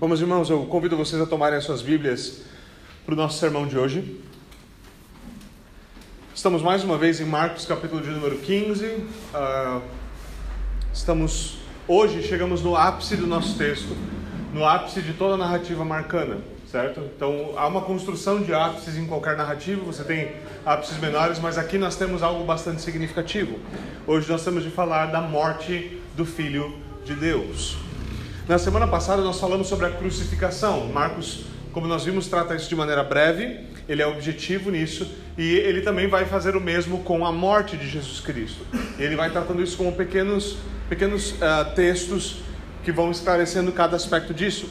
Bom, meus irmãos, eu convido vocês a tomarem as suas Bíblias para o nosso sermão de hoje. Estamos mais uma vez em Marcos, capítulo de número 15. Uh, estamos hoje chegamos no ápice do nosso texto, no ápice de toda a narrativa marcana, certo? Então há uma construção de ápices em qualquer narrativa. Você tem ápices menores, mas aqui nós temos algo bastante significativo. Hoje nós temos de falar da morte do Filho de Deus. Na semana passada nós falamos sobre a crucificação. Marcos, como nós vimos, trata isso de maneira breve, ele é objetivo nisso e ele também vai fazer o mesmo com a morte de Jesus Cristo. Ele vai tratando isso como pequenos, pequenos uh, textos que vão esclarecendo cada aspecto disso.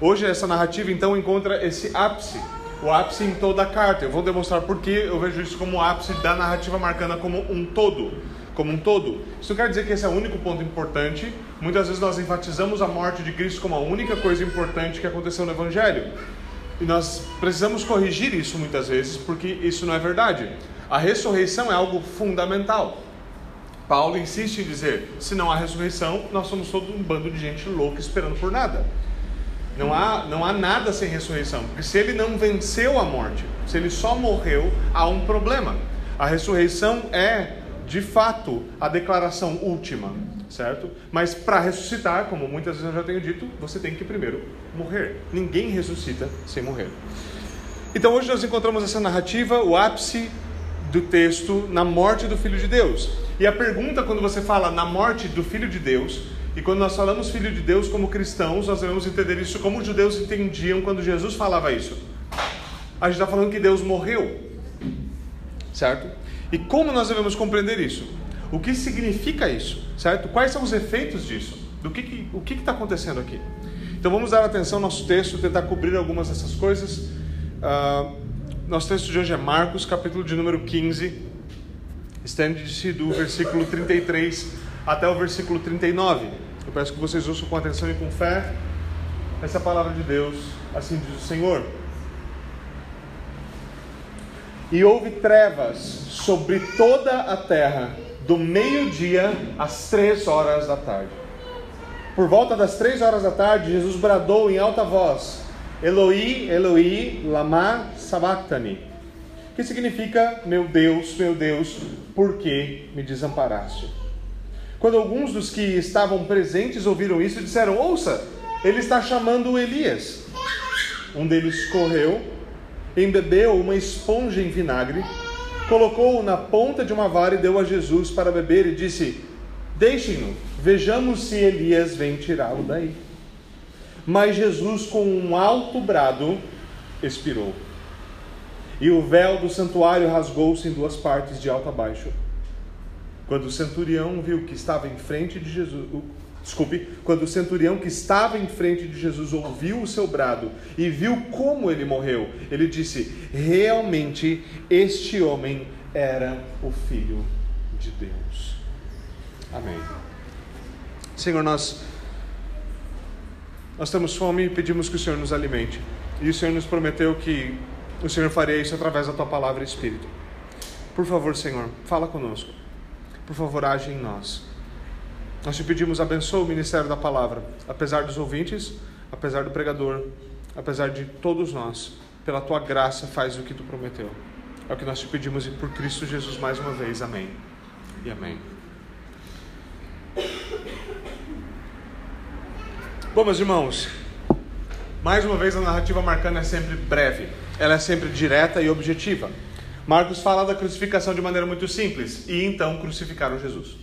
Hoje essa narrativa então encontra esse ápice, o ápice em toda a carta. Eu vou demonstrar por que eu vejo isso como o ápice da narrativa marcana como um todo como um todo. Isso não quer dizer que esse é o único ponto importante. Muitas vezes nós enfatizamos a morte de Cristo como a única coisa importante que aconteceu no Evangelho. E nós precisamos corrigir isso muitas vezes, porque isso não é verdade. A ressurreição é algo fundamental. Paulo insiste em dizer: se não há ressurreição, nós somos todo um bando de gente louca esperando por nada. Não há, não há nada sem ressurreição, porque se ele não venceu a morte, se ele só morreu, há um problema. A ressurreição é de fato a declaração última, certo? Mas para ressuscitar, como muitas vezes eu já tenho dito, você tem que primeiro morrer. Ninguém ressuscita sem morrer. Então hoje nós encontramos essa narrativa, o ápice do texto na morte do Filho de Deus. E a pergunta quando você fala na morte do Filho de Deus, e quando nós falamos Filho de Deus como cristãos, nós devemos entender isso como os judeus entendiam quando Jesus falava isso. A gente está falando que Deus morreu, certo? E como nós devemos compreender isso? O que significa isso? Certo? Quais são os efeitos disso? Do que, que o que está acontecendo aqui? Então vamos dar atenção ao nosso texto, tentar cobrir algumas dessas coisas. Uh, nosso texto de hoje é Marcos, capítulo de número 15. Estende-se do versículo 33 até o versículo 39. Eu peço que vocês ouçam com atenção e com fé. Essa é palavra de Deus, assim diz o Senhor. E houve trevas sobre toda a terra, do meio-dia às três horas da tarde. Por volta das três horas da tarde, Jesus bradou em alta voz: Eloi, Eloi, lama sabachthani. Que significa: Meu Deus, meu Deus, por que me desamparaste? Quando alguns dos que estavam presentes ouviram isso, disseram: Ouça, ele está chamando Elias. Um deles correu embebeu uma esponja em vinagre, colocou-o na ponta de uma vara e deu a Jesus para beber e disse: Deixem-no, vejamos se Elias vem tirá-lo daí. Mas Jesus, com um alto brado, expirou. E o véu do santuário rasgou-se em duas partes, de alto a baixo. Quando o centurião viu que estava em frente de Jesus, Desculpe, quando o centurião que estava em frente de Jesus ouviu o seu brado e viu como ele morreu, ele disse: Realmente este homem era o filho de Deus. Amém. Senhor, nós nós temos fome e pedimos que o Senhor nos alimente. E o Senhor nos prometeu que o Senhor faria isso através da tua palavra e espírito. Por favor, Senhor, fala conosco. Por favor, age em nós. Nós te pedimos, abençoa o ministério da palavra, apesar dos ouvintes, apesar do pregador, apesar de todos nós, pela tua graça, faz o que tu prometeu. É o que nós te pedimos e por Cristo Jesus mais uma vez. Amém. E amém. Bom, meus irmãos, mais uma vez a narrativa marcana é sempre breve, ela é sempre direta e objetiva. Marcos fala da crucificação de maneira muito simples, e então crucificaram Jesus.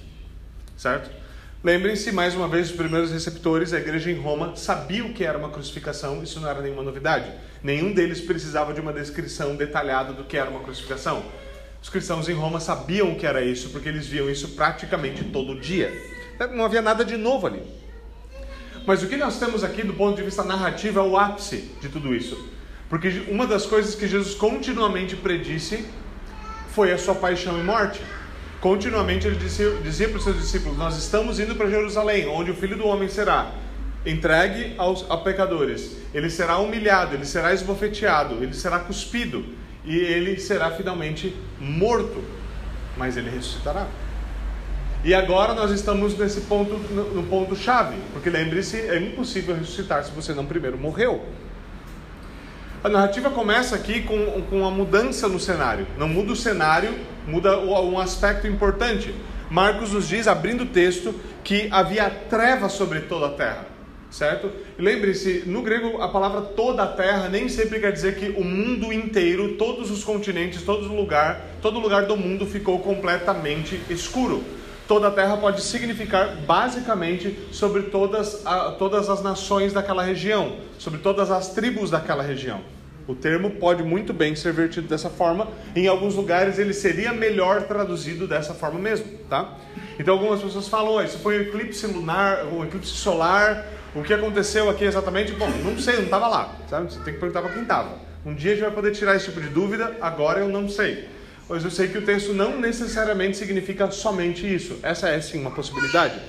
Certo? Lembrem-se, mais uma vez, os primeiros receptores, a igreja em Roma, sabiam que era uma crucificação, isso não era nenhuma novidade. Nenhum deles precisava de uma descrição detalhada do que era uma crucificação. Os cristãos em Roma sabiam o que era isso, porque eles viam isso praticamente todo dia. Não havia nada de novo ali. Mas o que nós temos aqui, do ponto de vista narrativo, é o ápice de tudo isso. Porque uma das coisas que Jesus continuamente predisse foi a sua paixão e morte. Continuamente ele dizia, dizia para os seus discípulos: Nós estamos indo para Jerusalém, onde o filho do homem será entregue aos a pecadores, ele será humilhado, ele será esbofeteado, ele será cuspido e ele será finalmente morto, mas ele ressuscitará. E agora nós estamos nesse ponto, no, ponto chave, porque lembre-se, é impossível ressuscitar se você não primeiro morreu. A narrativa começa aqui com, com uma mudança no cenário. Não muda o cenário, muda um aspecto importante. Marcos nos diz, abrindo o texto, que havia trevas sobre toda a terra. Certo? Lembre-se, no grego a palavra toda a terra nem sempre quer dizer que o mundo inteiro, todos os continentes, todo lugar, todo lugar do mundo ficou completamente escuro. Toda a terra pode significar basicamente sobre todas, a, todas as nações daquela região, sobre todas as tribos daquela região. O termo pode muito bem ser vertido dessa forma. Em alguns lugares ele seria melhor traduzido dessa forma mesmo, tá? Então algumas pessoas falam, isso foi um eclipse lunar, um eclipse solar. O que aconteceu aqui exatamente? Bom, não sei, não estava lá, sabe? Você tem que perguntar para quem estava. Um dia a gente vai poder tirar esse tipo de dúvida. Agora eu não sei. Pois eu sei que o texto não necessariamente significa somente isso. Essa é sim uma possibilidade.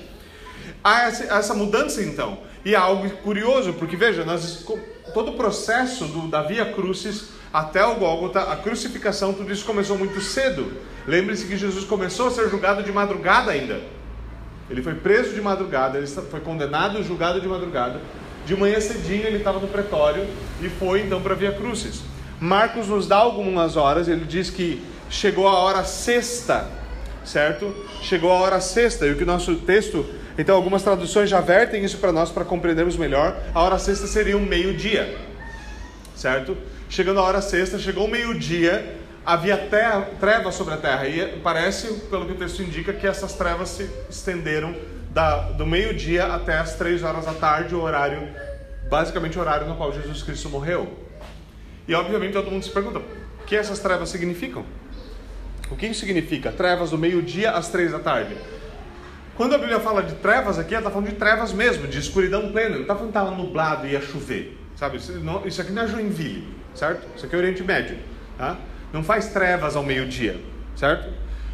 Há essa mudança então. E é algo curioso, porque veja, nós todo o processo do, da Via Crucis até o Gólgota, a crucificação, tudo isso começou muito cedo. Lembre-se que Jesus começou a ser julgado de madrugada ainda. Ele foi preso de madrugada, ele foi condenado e julgado de madrugada. De manhã cedinho ele estava no pretório e foi então para a Via Crucis. Marcos nos dá algumas horas, ele diz que chegou a hora sexta, certo? Chegou a hora sexta, e o que nosso texto então, algumas traduções já vertem isso para nós para compreendermos melhor. A hora sexta seria um meio-dia, certo? Chegando a hora sexta, chegou o meio-dia, havia terra, trevas sobre a terra. E parece, pelo que o texto indica, que essas trevas se estenderam da, do meio-dia até as três horas da tarde, o horário, basicamente o horário no qual Jesus Cristo morreu. E obviamente todo mundo se pergunta: o que essas trevas significam? O que isso significa? Trevas do meio-dia às três da tarde. Quando a Bíblia fala de trevas aqui, ela está falando de trevas mesmo, de escuridão plena. Não está falando que estava nublado e ia chover. Sabe? Isso, aqui não é Joinville, certo? Isso aqui é Oriente Médio. Tá? Não faz trevas ao meio-dia, certo?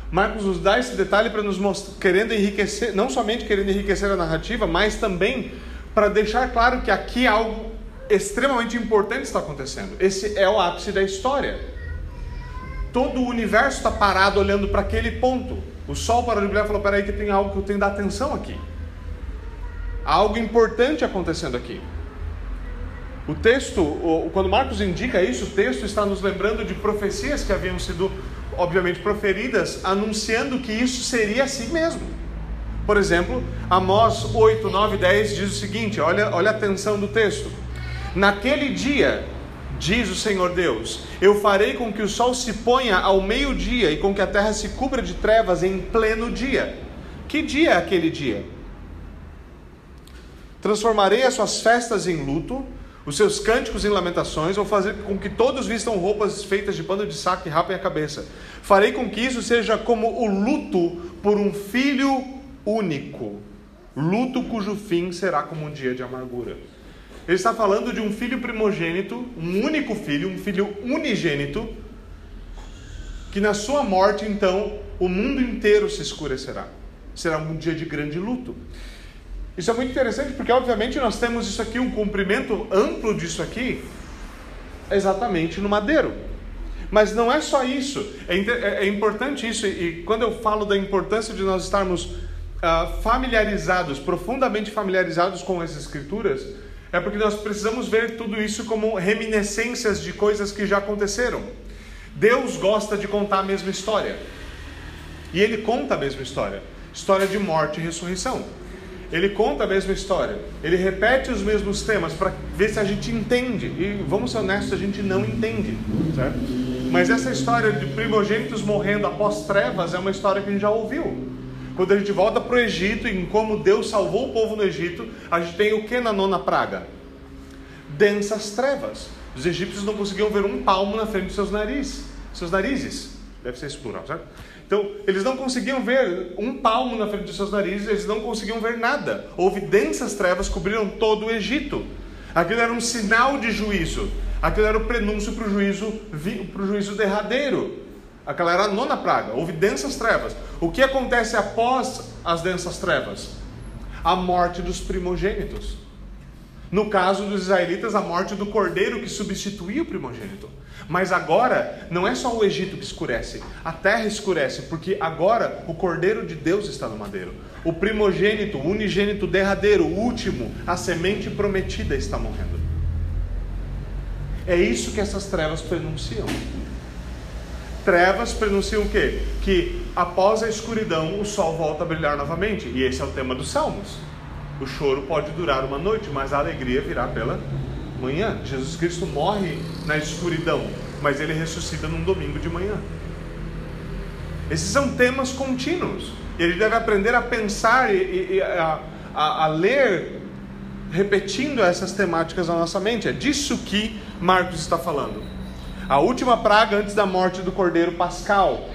Marcos nos dá esse detalhe para nos mostrar, querendo enriquecer, não somente querendo enriquecer a narrativa, mas também para deixar claro que aqui algo extremamente importante está acontecendo. Esse é o ápice da história. Todo o universo está parado olhando para aquele ponto. O sol parou de brilhar e falou: peraí, que tem algo que eu tenho que dar atenção aqui. Há algo importante acontecendo aqui. O texto, quando Marcos indica isso, o texto está nos lembrando de profecias que haviam sido, obviamente, proferidas, anunciando que isso seria assim mesmo. Por exemplo, Amós 8, 9 10 diz o seguinte: olha, olha a atenção do texto. Naquele dia Diz o Senhor Deus: Eu farei com que o sol se ponha ao meio-dia e com que a terra se cubra de trevas em pleno dia. Que dia é aquele dia? Transformarei as suas festas em luto, os seus cânticos em lamentações, vou fazer com que todos vistam roupas feitas de pano de saco e rapem a cabeça. Farei com que isso seja como o luto por um filho único, luto cujo fim será como um dia de amargura. Ele está falando de um filho primogênito, um único filho, um filho unigênito, que na sua morte, então, o mundo inteiro se escurecerá. Será um dia de grande luto. Isso é muito interessante porque, obviamente, nós temos isso aqui, um cumprimento amplo disso aqui, exatamente no madeiro. Mas não é só isso, é, é, é importante isso, e quando eu falo da importância de nós estarmos uh, familiarizados, profundamente familiarizados com as Escrituras, é porque nós precisamos ver tudo isso como reminiscências de coisas que já aconteceram. Deus gosta de contar a mesma história. E ele conta a mesma história história de morte e ressurreição. Ele conta a mesma história. Ele repete os mesmos temas para ver se a gente entende. E vamos ser honestos, a gente não entende. Certo? Mas essa história de primogênitos morrendo após trevas é uma história que a gente já ouviu. Quando a gente volta para o Egito, em como Deus salvou o povo no Egito, a gente tem o que na nona praga? Densas trevas. Os egípcios não conseguiam ver um palmo na frente dos seus narizes. Seus narizes. Deve ser esse plural, certo? Então, eles não conseguiam ver um palmo na frente dos seus narizes, eles não conseguiam ver nada. Houve densas trevas, cobriram todo o Egito. Aquilo era um sinal de juízo. Aquilo era o prenúncio para o juízo, juízo derradeiro. Aquela era a nona praga. Houve densas trevas. O que acontece após as densas trevas? A morte dos primogênitos. No caso dos israelitas, a morte do cordeiro que substituía o primogênito. Mas agora, não é só o Egito que escurece, a terra escurece, porque agora o cordeiro de Deus está no madeiro. O primogênito, o unigênito derradeiro, o último, a semente prometida está morrendo. É isso que essas trevas prenunciam. Trevas prenunciam o quê? Que após a escuridão o sol volta a brilhar novamente. E esse é o tema dos Salmos. O choro pode durar uma noite, mas a alegria virá pela manhã. Jesus Cristo morre na escuridão, mas ele ressuscita num domingo de manhã. Esses são temas contínuos. Ele deve aprender a pensar e, e a, a, a ler repetindo essas temáticas na nossa mente. É disso que Marcos está falando. A última praga antes da morte do cordeiro pascal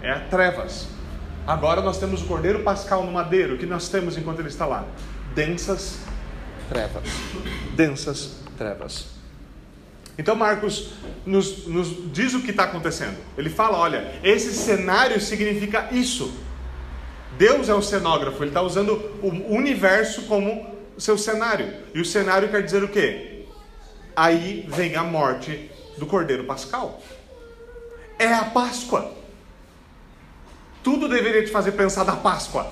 é a trevas. Agora nós temos o cordeiro pascal no madeiro. O que nós temos enquanto ele está lá? Densas trevas. Densas trevas. Então Marcos nos, nos diz o que está acontecendo. Ele fala: olha, esse cenário significa isso. Deus é o cenógrafo, ele está usando o universo como seu cenário. E o cenário quer dizer o quê? Aí vem a morte do Cordeiro Pascal. É a Páscoa. Tudo deveria te fazer pensar na Páscoa.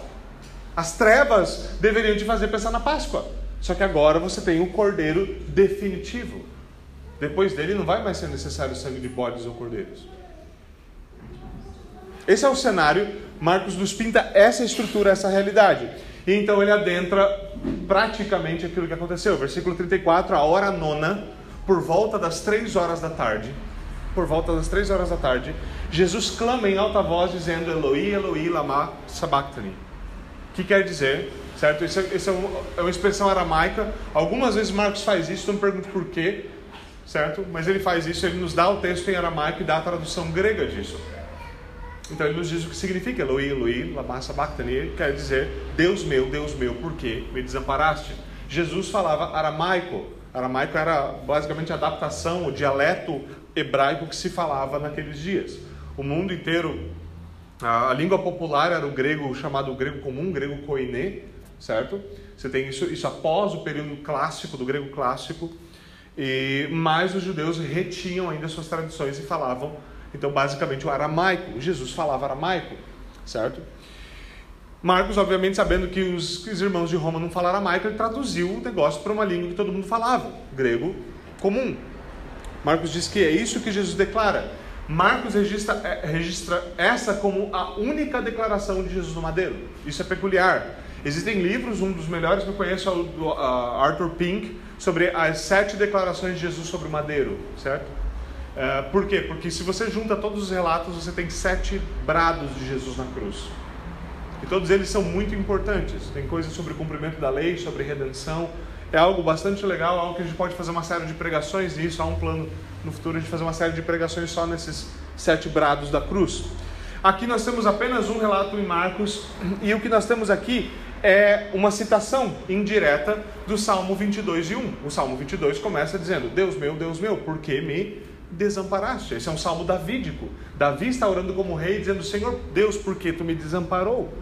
As trevas deveriam te fazer pensar na Páscoa. Só que agora você tem o Cordeiro definitivo. Depois dele não vai mais ser necessário sangue de bodes ou cordeiros. Esse é o cenário. Marcos nos pinta essa estrutura, essa realidade. E então ele adentra praticamente aquilo que aconteceu. Versículo 34, a hora nona, por volta das três horas da tarde, por volta das três horas da tarde, Jesus clama em alta voz dizendo Eloi, Eloi, lama sabachthani. Que quer dizer, certo? Isso, é, isso é, uma, é, uma, expressão aramaica. Algumas vezes Marcos faz isso, não me pergunto por quê, certo? Mas ele faz isso, ele nos dá o texto em aramaico e dá a tradução grega disso. Então ele nos diz o que significa Eloi, Eloi, lama sabachthani, quer dizer Deus meu, Deus meu, por que me desamparaste? Jesus falava aramaico. Aramaico era basicamente a adaptação, o dialeto hebraico que se falava naqueles dias. O mundo inteiro, a, língua popular era o grego chamado grego comum, grego koiné, certo? Você tem isso, isso após o período clássico, do grego clássico, e mais os judeus retinham ainda suas tradições e falavam, então, basicamente, o aramaico. Jesus falava aramaico, certo? Marcos, obviamente, sabendo que os, que os irmãos de Roma não falaram aramaico, ele traduziu o negócio para uma língua que todo mundo falava, grego comum. Marcos diz que é isso que Jesus declara. Marcos registra, é, registra essa como a única declaração de Jesus no madeiro. Isso é peculiar. Existem livros, um dos melhores que eu conheço é o do uh, Arthur Pink, sobre as sete declarações de Jesus sobre o madeiro, certo? Uh, por quê? Porque se você junta todos os relatos, você tem sete brados de Jesus na cruz. E todos eles são muito importantes. Tem coisas sobre o cumprimento da lei, sobre redenção, é algo bastante legal, algo que a gente pode fazer uma série de pregações nisso. Há um plano no futuro de fazer uma série de pregações só nesses sete brados da cruz. Aqui nós temos apenas um relato em Marcos, e o que nós temos aqui é uma citação indireta do Salmo 22 e 1. O Salmo 22 começa dizendo: Deus meu, Deus meu, por que me desamparaste? Esse é um salmo davídico. Davi está orando como rei, dizendo: Senhor Deus, por que tu me desamparou?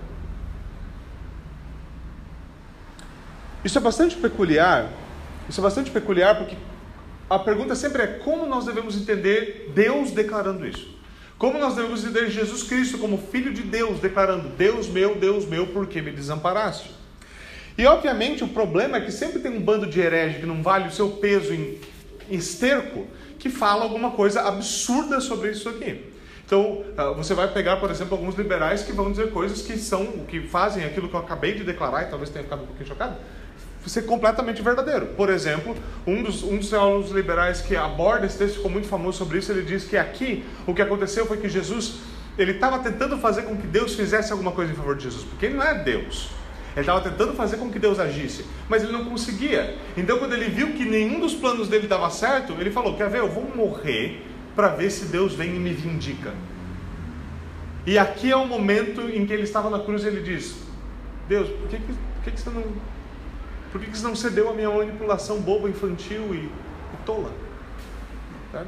Isso é bastante peculiar. Isso é bastante peculiar porque a pergunta sempre é como nós devemos entender Deus declarando isso? Como nós devemos entender Jesus Cristo como Filho de Deus declarando: Deus meu, Deus meu, por que me desamparaste? E obviamente o problema é que sempre tem um bando de herege que não vale o seu peso em esterco que fala alguma coisa absurda sobre isso aqui. Então, ah, você vai pegar, por exemplo, alguns liberais que vão dizer coisas que são, que fazem aquilo que eu acabei de declarar, e talvez tenha ficado um pouquinho chocado, ser completamente verdadeiro. Por exemplo, um dos, um dos liberais que aborda esse texto ficou muito famoso sobre isso, ele diz que aqui o que aconteceu foi que Jesus ele estava tentando fazer com que Deus fizesse alguma coisa em favor de Jesus, porque ele não é Deus. Ele estava tentando fazer com que Deus agisse, mas ele não conseguia. Então, quando ele viu que nenhum dos planos dele dava certo, ele falou: Quer ver? Eu vou morrer para ver se Deus vem e me vindica. E aqui é o momento em que ele estava na cruz e ele diz: Deus, por que, por que, que você não por que você não cedeu a minha manipulação boba, infantil e, e tola? Tá?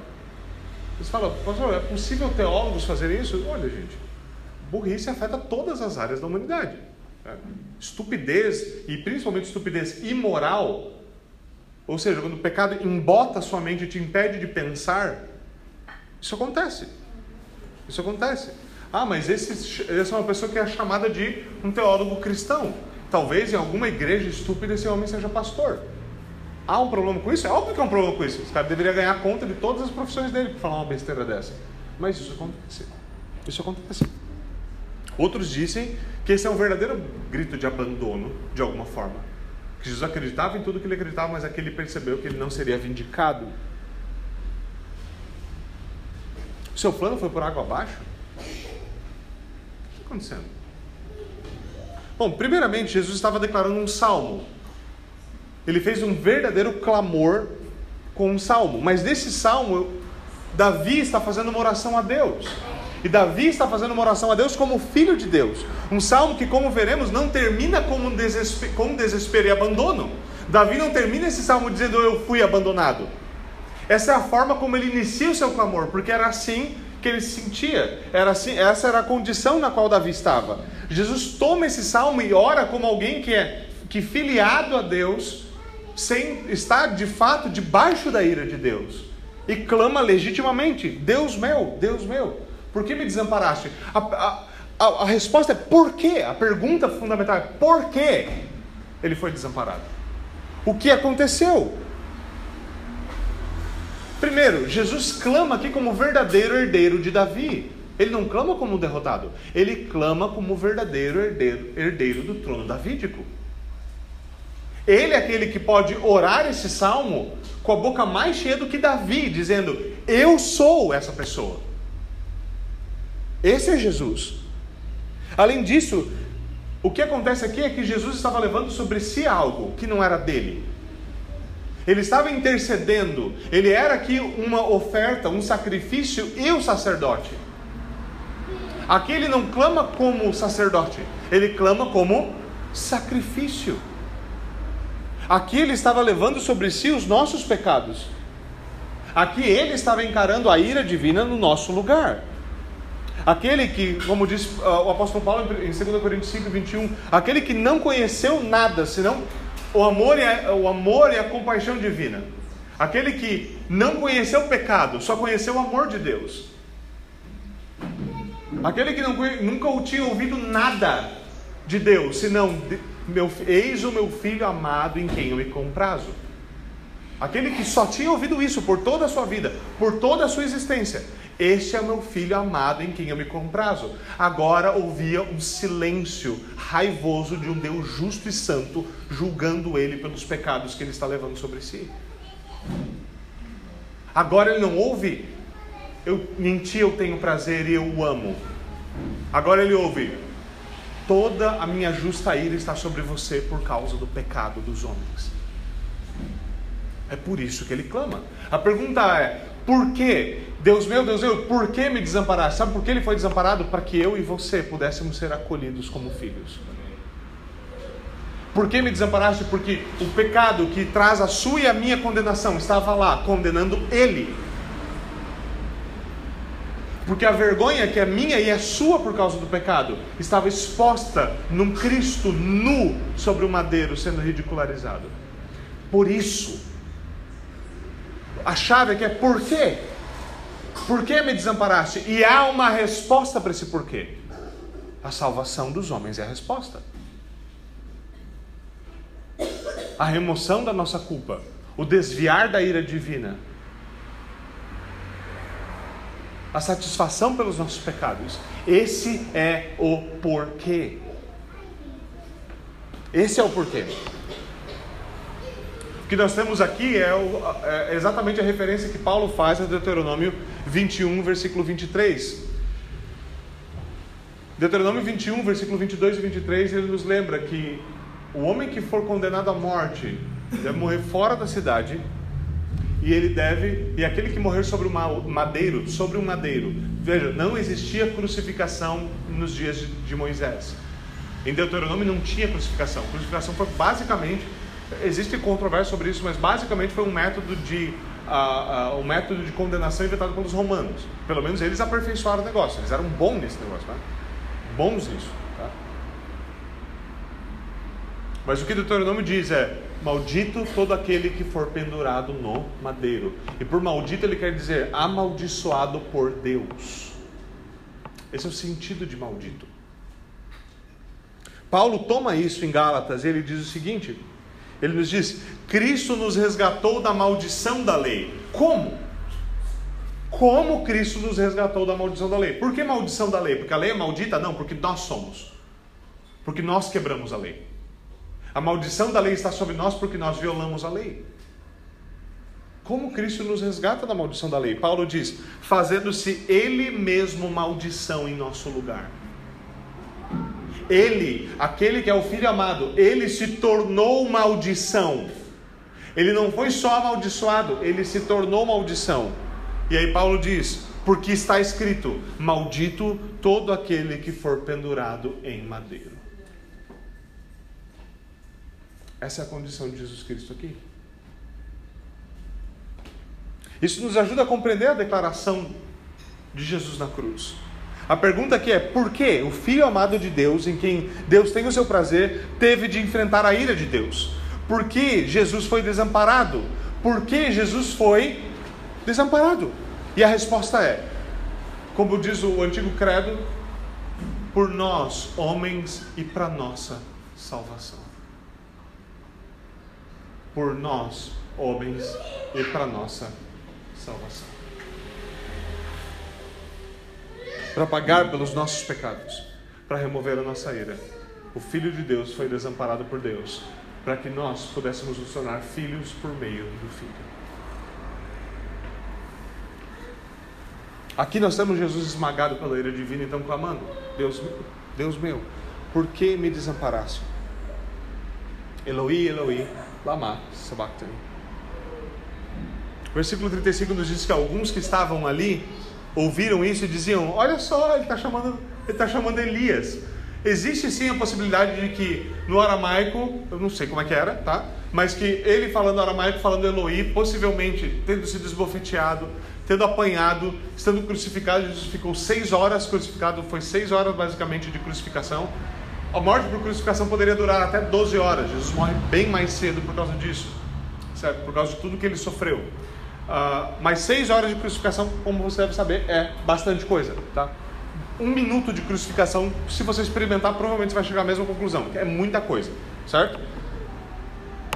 Você fala, pastor, é possível teólogos fazerem isso? Olha, gente, burrice afeta todas as áreas da humanidade. Tá? Estupidez, e principalmente estupidez imoral, ou seja, quando o pecado embota sua mente e te impede de pensar, isso acontece. Isso acontece. Ah, mas esse, essa é uma pessoa que é chamada de um teólogo cristão. Talvez em alguma igreja estúpida esse homem seja pastor. Há um problema com isso? É óbvio que há um problema com isso. Esse cara deveria ganhar conta de todas as profissões dele para falar uma besteira dessa. Mas isso acontece. Isso acontece. Outros dizem que esse é um verdadeiro grito de abandono, de alguma forma. Que Jesus acreditava em tudo que ele acreditava, mas aquele percebeu que ele não seria vindicado. O seu plano foi por água abaixo? O que está acontecendo? Bom, primeiramente, Jesus estava declarando um salmo. Ele fez um verdadeiro clamor com um salmo. Mas nesse salmo, Davi está fazendo uma oração a Deus. E Davi está fazendo uma oração a Deus como filho de Deus. Um salmo que, como veremos, não termina com um desespero, com desespero e abandono. Davi não termina esse salmo dizendo eu fui abandonado. Essa é a forma como ele inicia o seu clamor, porque era assim que ele se sentia. Era assim, essa era a condição na qual Davi estava. Jesus toma esse salmo e ora como alguém que é que filiado a Deus, sem estar de fato debaixo da ira de Deus e clama legitimamente: Deus meu, Deus meu, por que me desamparaste? A, a, a, a resposta é por quê? A pergunta fundamental é por que ele foi desamparado? O que aconteceu? Primeiro, Jesus clama aqui como verdadeiro herdeiro de Davi. Ele não clama como derrotado, ele clama como verdadeiro herdeiro, herdeiro do trono davídico. Ele é aquele que pode orar esse salmo com a boca mais cheia do que Davi, dizendo: Eu sou essa pessoa. Esse é Jesus. Além disso, o que acontece aqui é que Jesus estava levando sobre si algo que não era dele. Ele estava intercedendo, ele era aqui uma oferta, um sacrifício e o sacerdote. Aqui ele não clama como sacerdote, ele clama como sacrifício. Aqui ele estava levando sobre si os nossos pecados. Aqui ele estava encarando a ira divina no nosso lugar. Aquele que, como diz uh, o apóstolo Paulo em 2 Coríntios 5, 21, aquele que não conheceu nada senão o amor e a, o amor e a compaixão divina. Aquele que não conheceu o pecado, só conheceu o amor de Deus. Aquele que não, nunca tinha ouvido nada de Deus, senão meu, eis o meu filho amado em quem eu me comprazo. Aquele que só tinha ouvido isso por toda a sua vida, por toda a sua existência. Este é o meu filho amado em quem eu me comprazo. Agora ouvia um silêncio raivoso de um Deus justo e santo, julgando ele pelos pecados que ele está levando sobre si. Agora ele não ouve, eu, em ti eu tenho prazer e eu o amo. Agora ele ouve, toda a minha justa ira está sobre você por causa do pecado dos homens. É por isso que ele clama. A pergunta é: por que? Deus meu, Deus meu, por que me desamparaste? Sabe por que ele foi desamparado? Para que eu e você pudéssemos ser acolhidos como filhos. Por que me desamparaste? Porque o pecado que traz a sua e a minha condenação estava lá, condenando ele. Porque a vergonha que é minha e é sua por causa do pecado estava exposta num Cristo nu sobre o madeiro, sendo ridicularizado. Por isso, a chave aqui é por quê? Por que me desamparaste? E há uma resposta para esse porquê. A salvação dos homens é a resposta. A remoção da nossa culpa, o desviar da ira divina a satisfação pelos nossos pecados. Esse é o porquê. Esse é o porquê. Que nós temos aqui é, o, é exatamente a referência que Paulo faz a Deuteronômio 21, versículo 23. Deuteronômio 21, versículo 22 e 23, ele nos lembra que o homem que for condenado à morte deve morrer fora da cidade e ele deve, e aquele que morrer sobre o madeiro, sobre um madeiro. Veja, não existia crucificação nos dias de, de Moisés. Em Deuteronômio não tinha crucificação. Crucificação foi basicamente, existe controvérsia sobre isso, mas basicamente foi um método de uh, uh, um método de condenação inventado pelos romanos. Pelo menos eles aperfeiçoaram o negócio. Eles eram bons nesse negócio, né? bons nisso. Tá? Mas o que Deuteronômio diz é: Maldito todo aquele que for pendurado no madeiro. E por maldito ele quer dizer amaldiçoado por Deus. Esse é o sentido de maldito. Paulo toma isso em Gálatas e ele diz o seguinte: ele nos diz: Cristo nos resgatou da maldição da lei. Como? Como Cristo nos resgatou da maldição da lei? Por que maldição da lei? Porque a lei é maldita? Não, porque nós somos. Porque nós quebramos a lei. A maldição da lei está sobre nós porque nós violamos a lei. Como Cristo nos resgata da maldição da lei? Paulo diz: fazendo-se Ele mesmo maldição em nosso lugar. Ele, aquele que é o Filho amado, ele se tornou maldição. Ele não foi só amaldiçoado, ele se tornou maldição. E aí Paulo diz: porque está escrito: Maldito todo aquele que for pendurado em madeiro. Essa é a condição de Jesus Cristo aqui. Isso nos ajuda a compreender a declaração de Jesus na cruz. A pergunta aqui é: por que o Filho amado de Deus, em quem Deus tem o seu prazer, teve de enfrentar a ira de Deus? Por que Jesus foi desamparado? Por que Jesus foi desamparado? E a resposta é: como diz o antigo credo, por nós, homens, e para nossa salvação por nós, homens, e para nossa salvação. Para pagar pelos nossos pecados, para remover a nossa ira. O Filho de Deus foi desamparado por Deus, para que nós pudéssemos nos tornar filhos por meio do Filho. Aqui nós temos Jesus esmagado pela ira divina, então clamando: Deus, Deus meu, por que me desamparaste? Eloi, Eloi, lama sabachthani. Versículo 35 nos diz que alguns que estavam ali ouviram isso e diziam: Olha só, ele está chamando, ele tá chamando Elias. Existe sim a possibilidade de que no aramaico, eu não sei como é que era, tá? Mas que ele falando aramaico, falando Eloi, possivelmente tendo sido esbofeteado, tendo apanhado, estando crucificado, Jesus ficou seis horas crucificado, foi seis horas basicamente de crucificação a morte por crucificação poderia durar até 12 horas. Jesus morre bem mais cedo por causa disso, certo? Por causa de tudo que ele sofreu. Uh, mas 6 horas de crucificação, como você deve saber, é bastante coisa, tá? Um minuto de crucificação, se você experimentar, provavelmente você vai chegar à mesma conclusão, que é muita coisa, certo?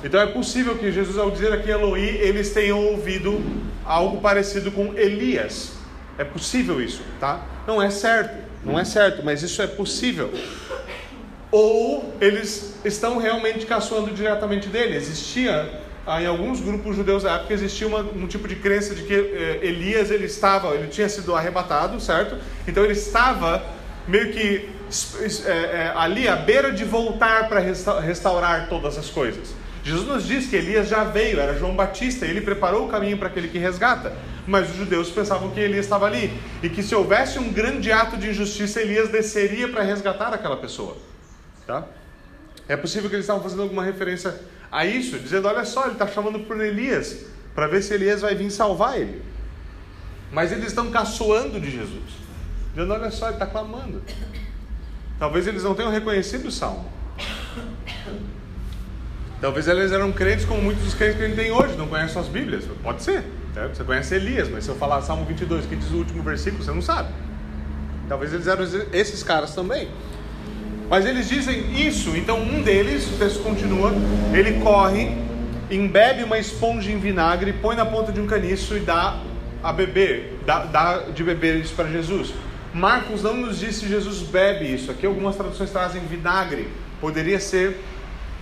Então é possível que Jesus, ao dizer aqui Eloi, eles tenham ouvido algo parecido com Elias. É possível isso, tá? Não é certo, não é certo, mas isso é possível ou eles estão realmente caçoando diretamente dele. Existia, ah, em alguns grupos judeus da época, existia uma, um tipo de crença de que eh, Elias ele estava, ele tinha sido arrebatado, certo? Então ele estava meio que é, é, ali à beira de voltar para restaurar todas as coisas. Jesus nos diz que Elias já veio, era João Batista, ele preparou o caminho para aquele que resgata. Mas os judeus pensavam que Elias estava ali e que se houvesse um grande ato de injustiça, Elias desceria para resgatar aquela pessoa. Tá? É possível que eles estavam fazendo alguma referência a isso, dizendo: olha só, ele está chamando por Elias, para ver se Elias vai vir salvar ele. Mas eles estão caçoando de Jesus, dizendo: olha só, ele está clamando. Talvez eles não tenham reconhecido o salmo. Talvez eles eram crentes como muitos dos crentes que a gente tem hoje, não conhecem as Bíblias. Pode ser. Certo? Você conhece Elias, mas se eu falar Salmo 22, que diz o último versículo, você não sabe. Talvez eles eram esses caras também. Mas eles dizem isso, então um deles, o texto continua, ele corre, embebe uma esponja em vinagre, põe na ponta de um caniço e dá a beber, dá, dá de beber isso para Jesus. Marcos não nos diz se Jesus bebe isso. Aqui algumas traduções trazem vinagre. Poderia ser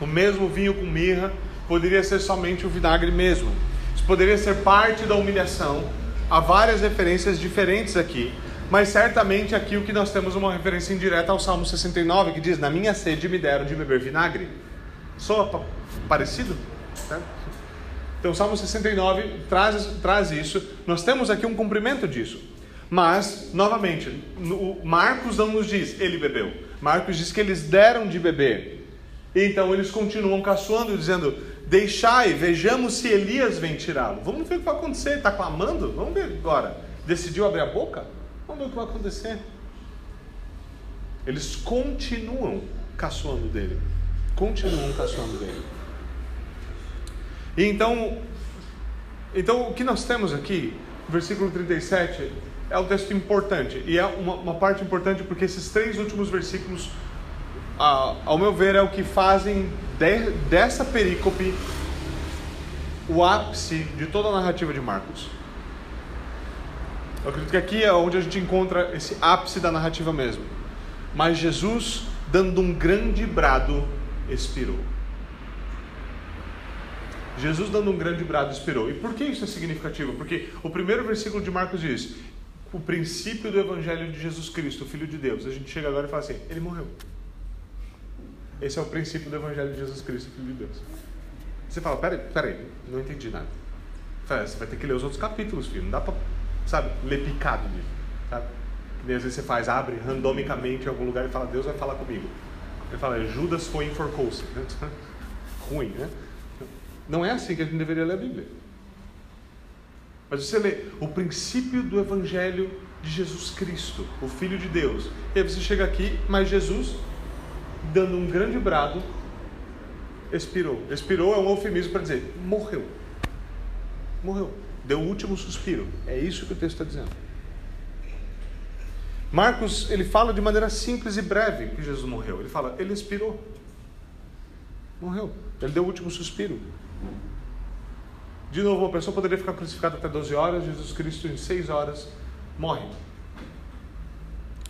o mesmo vinho com mirra, poderia ser somente o vinagre mesmo. Isso poderia ser parte da humilhação. Há várias referências diferentes aqui. Mas certamente aqui o que nós temos uma referência indireta ao Salmo 69, que diz: Na minha sede me deram de beber vinagre. Soa parecido? Certo? Então, o Salmo 69 traz, traz isso. Nós temos aqui um cumprimento disso. Mas, novamente, Marcos não nos diz ele bebeu. Marcos diz que eles deram de beber. Então eles continuam caçoando, dizendo: Deixai, vejamos se Elias vem tirá-lo. Vamos ver o que vai acontecer. Está clamando? Vamos ver agora. Decidiu abrir a boca? Vamos ver o que vai acontecer. Eles continuam caçoando dele. continuam caçando dele. E então, então, o que nós temos aqui, versículo 37, é um texto importante. E é uma, uma parte importante porque esses três últimos versículos, ah, ao meu ver, é o que fazem de, dessa perícope o ápice de toda a narrativa de Marcos. Eu acredito que aqui é onde a gente encontra esse ápice da narrativa mesmo. Mas Jesus, dando um grande brado, expirou. Jesus, dando um grande brado, expirou. E por que isso é significativo? Porque o primeiro versículo de Marcos diz: o princípio do Evangelho de Jesus Cristo, o Filho de Deus. A gente chega agora e fala assim: ele morreu. Esse é o princípio do Evangelho de Jesus Cristo, Filho de Deus. Você fala: peraí, peraí, não entendi nada. Você vai ter que ler os outros capítulos, filho. Não dá pra, sabe, ler picado de, sabe? Que às vezes você faz, abre randomicamente em algum lugar e fala: Deus vai falar comigo. Ele fala: Judas foi enforcou-se. Ruim, né? Não é assim que a gente deveria ler a Bíblia. Mas você lê o princípio do Evangelho de Jesus Cristo, o Filho de Deus. E aí você chega aqui, mas Jesus, dando um grande brado, expirou. Expirou é um eufemismo para dizer morreu. Morreu. Deu o último suspiro. É isso que o texto está dizendo. Marcos, ele fala de maneira simples e breve que Jesus morreu. Ele fala, ele expirou. Morreu. Ele deu o último suspiro. De novo, uma pessoa poderia ficar crucificada até 12 horas, Jesus Cristo em 6 horas morre.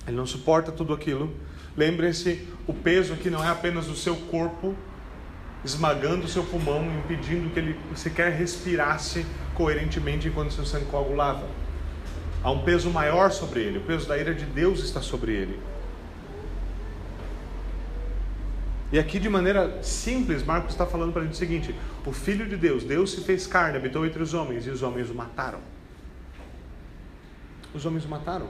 Ele não suporta tudo aquilo. Lembrem-se, o peso aqui não é apenas do seu corpo esmagando seu pulmão, impedindo que ele sequer respirasse coerentemente enquanto seu sangue coagulava. Há um peso maior sobre ele, o peso da ira de Deus está sobre ele. E aqui, de maneira simples, Marcos está falando para a gente o seguinte: o Filho de Deus, Deus se fez carne, habitou entre os homens, e os homens o mataram. Os homens o mataram.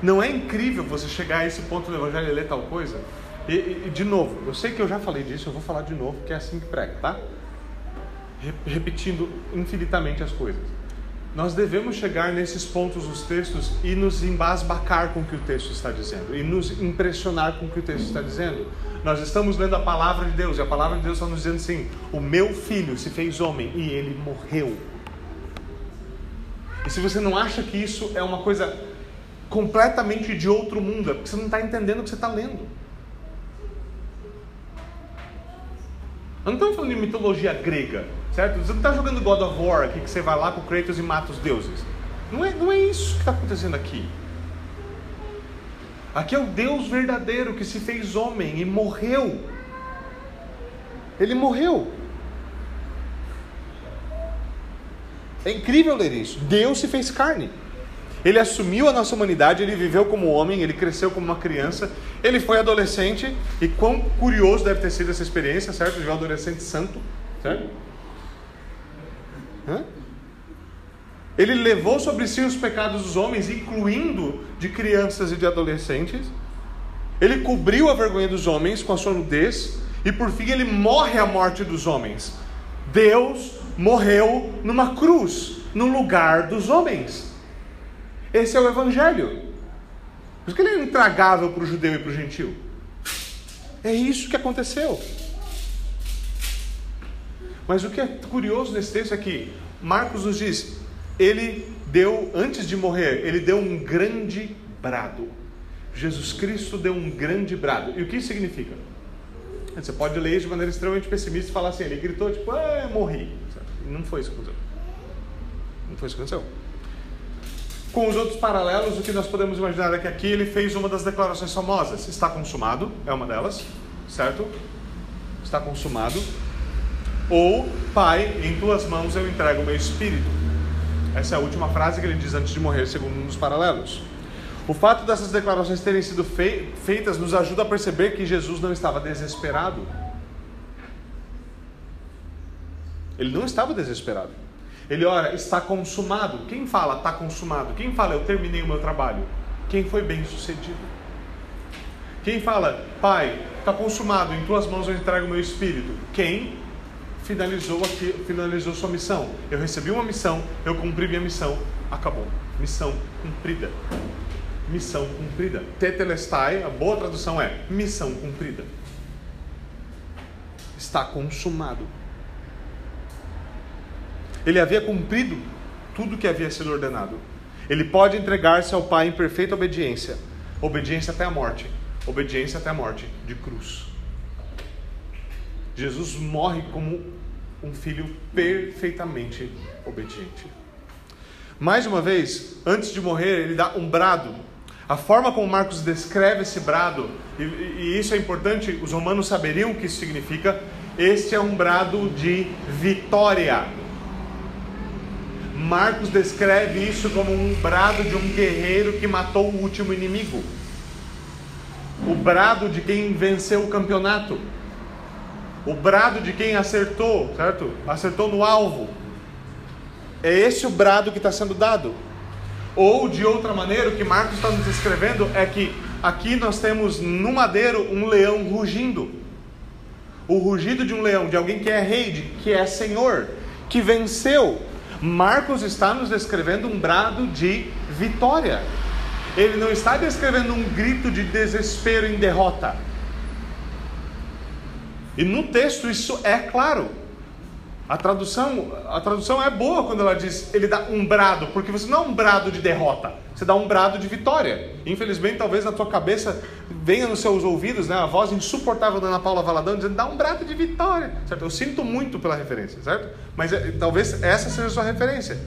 Não é incrível você chegar a esse ponto do Evangelho e ler tal coisa? E, e, de novo, eu sei que eu já falei disso, eu vou falar de novo, porque é assim que prega, tá? Repetindo infinitamente as coisas. Nós devemos chegar nesses pontos dos textos e nos embasbacar com o que o texto está dizendo, e nos impressionar com o que o texto está dizendo. Nós estamos lendo a palavra de Deus, e a palavra de Deus está nos dizendo assim: o meu filho se fez homem e ele morreu. E se você não acha que isso é uma coisa completamente de outro mundo, é porque você não está entendendo o que você está lendo. Eu não estou falando de mitologia grega. Certo? Você não está jogando God of War aqui que você vai lá com Kratos e mata os deuses. Não é, não é isso que está acontecendo aqui. Aqui é o Deus verdadeiro que se fez homem e morreu. Ele morreu. É incrível ler isso. Deus se fez carne. Ele assumiu a nossa humanidade, ele viveu como homem, ele cresceu como uma criança, ele foi adolescente, e quão curioso deve ter sido essa experiência, certo? De um adolescente santo, certo? Ele levou sobre si os pecados dos homens, incluindo de crianças e de adolescentes. Ele cobriu a vergonha dos homens com a sua nudez. E por fim ele morre a morte dos homens. Deus morreu numa cruz, no lugar dos homens. Esse é o Evangelho. Por isso que ele é intragável para o judeu e para o gentil. É isso que aconteceu. Mas o que é curioso nesse texto é que Marcos nos diz: ele deu, antes de morrer, ele deu um grande brado. Jesus Cristo deu um grande brado. E o que isso significa? Você pode ler de maneira extremamente pessimista e falar assim: ele gritou, tipo, ah, morri. Não foi isso que aconteceu. Não foi isso que aconteceu. Com os outros paralelos, o que nós podemos imaginar é que aqui ele fez uma das declarações famosas: está consumado, é uma delas, certo? Está consumado. Ou, Pai, em tuas mãos eu entrego o meu espírito. Essa é a última frase que ele diz antes de morrer, segundo um dos paralelos. O fato dessas declarações terem sido feitas nos ajuda a perceber que Jesus não estava desesperado. Ele não estava desesperado. Ele ora, está consumado. Quem fala está consumado? Quem fala eu terminei o meu trabalho? Quem foi bem sucedido? Quem fala, Pai, está consumado, em tuas mãos eu entrego o meu espírito? Quem finalizou aqui, finalizou sua missão. Eu recebi uma missão, eu cumpri minha missão, acabou. Missão cumprida. missão cumprida. Tetelestai, a boa tradução é missão cumprida. Está consumado. Ele havia cumprido tudo que havia sido ordenado. Ele pode entregar-se ao Pai em perfeita obediência, obediência até a morte, obediência até a morte de cruz. Jesus morre como um filho perfeitamente obediente. Mais uma vez, antes de morrer, ele dá um brado. A forma como Marcos descreve esse brado, e, e isso é importante, os romanos saberiam o que isso significa. Este é um brado de vitória. Marcos descreve isso como um brado de um guerreiro que matou o último inimigo. O brado de quem venceu o campeonato. O brado de quem acertou, certo? Acertou no alvo. É esse o brado que está sendo dado. Ou de outra maneira, o que Marcos está nos descrevendo é que aqui nós temos no madeiro um leão rugindo. O rugido de um leão, de alguém que é rei, de, que é senhor, que venceu. Marcos está nos descrevendo um brado de vitória. Ele não está descrevendo um grito de desespero em derrota. E no texto isso é claro. A tradução, a tradução é boa quando ela diz ele dá um brado, porque você não é um brado de derrota, você dá um brado de vitória. Infelizmente, talvez na tua cabeça venha nos seus ouvidos né, a voz insuportável da Ana Paula Valadão dizendo dá um brado de vitória. Certo? Eu sinto muito pela referência, certo? Mas é, talvez essa seja a sua referência.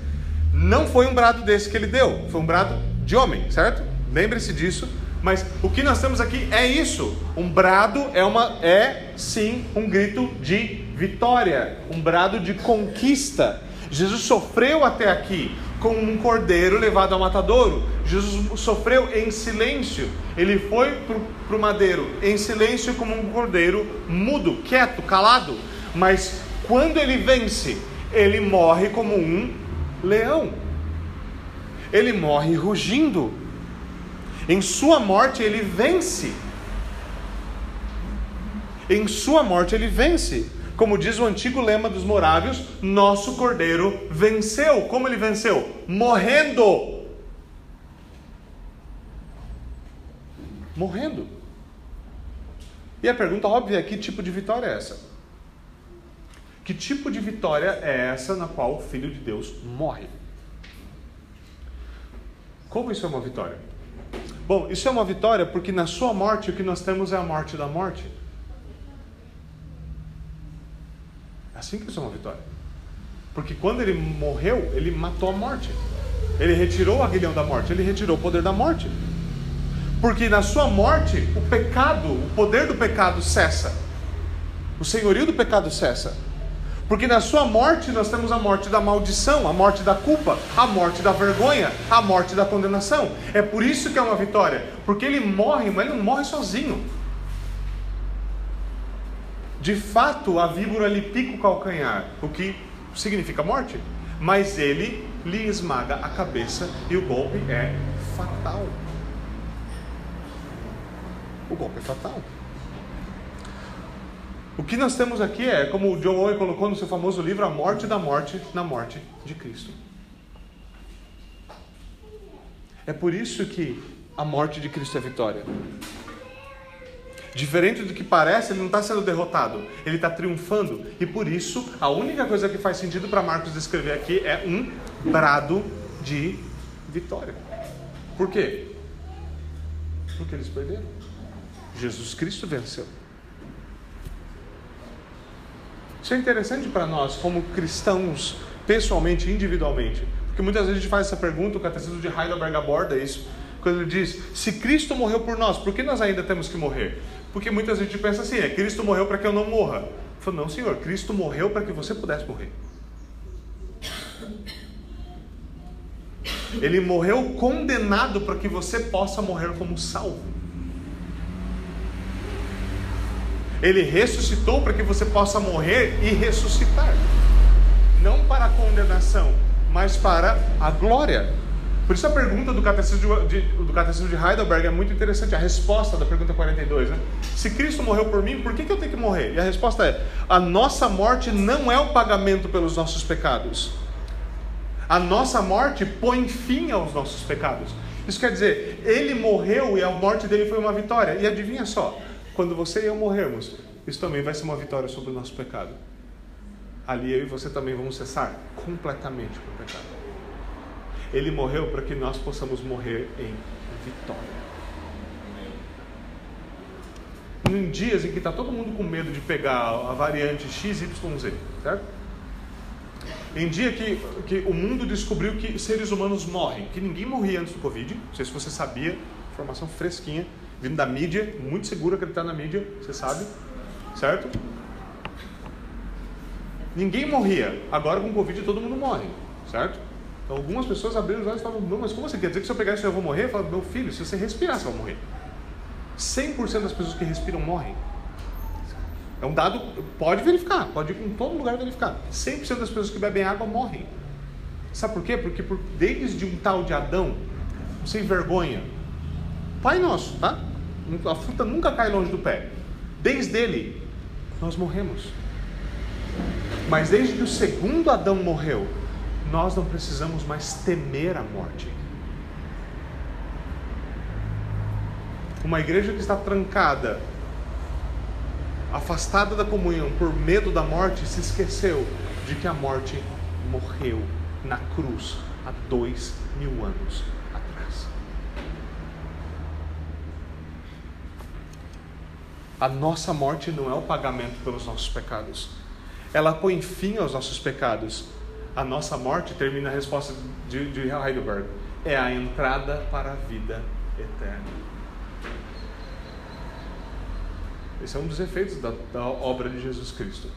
Não foi um brado desse que ele deu, foi um brado de homem, certo? Lembre-se disso mas o que nós temos aqui é isso. Um brado é uma é sim um grito de vitória, um brado de conquista. Jesus sofreu até aqui como um cordeiro levado ao matadouro. Jesus sofreu em silêncio. Ele foi para o madeiro em silêncio como um cordeiro mudo, quieto, calado. Mas quando ele vence, ele morre como um leão. Ele morre rugindo. Em sua morte ele vence. Em sua morte ele vence. Como diz o antigo lema dos morávios, nosso cordeiro venceu. Como ele venceu? Morrendo. Morrendo. E a pergunta óbvia é: que tipo de vitória é essa? Que tipo de vitória é essa na qual o Filho de Deus morre? Como isso é uma vitória? Bom, isso é uma vitória porque na sua morte o que nós temos é a morte da morte. É assim que isso é uma vitória. Porque quando ele morreu, ele matou a morte. Ele retirou o aguilhão da morte, ele retirou o poder da morte. Porque na sua morte, o pecado, o poder do pecado cessa. O senhorio do pecado cessa. Porque na sua morte nós temos a morte da maldição, a morte da culpa, a morte da vergonha, a morte da condenação. É por isso que é uma vitória. Porque ele morre, mas ele não morre sozinho. De fato, a víbora lhe pica o calcanhar, o que significa morte. Mas ele lhe esmaga a cabeça e o golpe é fatal. O golpe é fatal. O que nós temos aqui é, como o John Owen colocou no seu famoso livro, a morte da morte na morte de Cristo. É por isso que a morte de Cristo é vitória. Diferente do que parece, ele não está sendo derrotado, ele está triunfando. E por isso, a única coisa que faz sentido para Marcos descrever aqui é um brado de vitória. Por quê? Porque eles perderam. Jesus Cristo venceu. Isso é interessante para nós, como cristãos, pessoalmente, individualmente. Porque muitas vezes a gente faz essa pergunta, o catecismo de Heidelberg aborda isso, quando ele diz: se Cristo morreu por nós, por que nós ainda temos que morrer? Porque muitas vezes a gente pensa assim: é Cristo morreu para que eu não morra. Eu falo, não, Senhor, Cristo morreu para que você pudesse morrer. Ele morreu condenado para que você possa morrer como salvo. Ele ressuscitou para que você possa morrer e ressuscitar. Não para a condenação, mas para a glória. Por isso a pergunta do catecismo de, do catecismo de Heidelberg é muito interessante, a resposta da pergunta 42. Né? Se Cristo morreu por mim, por que, que eu tenho que morrer? E a resposta é: a nossa morte não é o pagamento pelos nossos pecados. A nossa morte põe fim aos nossos pecados. Isso quer dizer, ele morreu e a morte dele foi uma vitória. E adivinha só, quando você e eu morrermos, isso também vai ser uma vitória sobre o nosso pecado. Ali eu e você também vamos cessar completamente com o pecado. Ele morreu para que nós possamos morrer em vitória. Em dias em que está todo mundo com medo de pegar a variante XYZ, certo? Em dia que, que o mundo descobriu que seres humanos morrem, que ninguém morria antes do Covid, não sei se você sabia, informação fresquinha, vindo da mídia, muito ele está na mídia, você sabe, certo? Ninguém morria, agora com o Covid todo mundo morre, certo? Então, algumas pessoas abriram os olhos e falavam, mas como você quer dizer que se eu pegar isso eu vou morrer? Eu meu filho, se você respirar, você vai morrer. 100% das pessoas que respiram morrem. É um dado, pode verificar, pode ir em todo lugar verificar. 100% das pessoas que bebem água morrem. Sabe por quê? Porque por, desde um tal de Adão, sem vergonha, Pai nosso, tá? A fruta nunca cai longe do pé. Desde ele, nós morremos. Mas desde que o segundo Adão morreu, nós não precisamos mais temer a morte. Uma igreja que está trancada, afastada da comunhão por medo da morte, se esqueceu de que a morte morreu na cruz há dois mil anos atrás. A nossa morte não é o pagamento pelos nossos pecados. Ela põe fim aos nossos pecados a nossa morte, termina a resposta de, de Heidelberg, é a entrada para a vida eterna. Esse é um dos efeitos da, da obra de Jesus Cristo.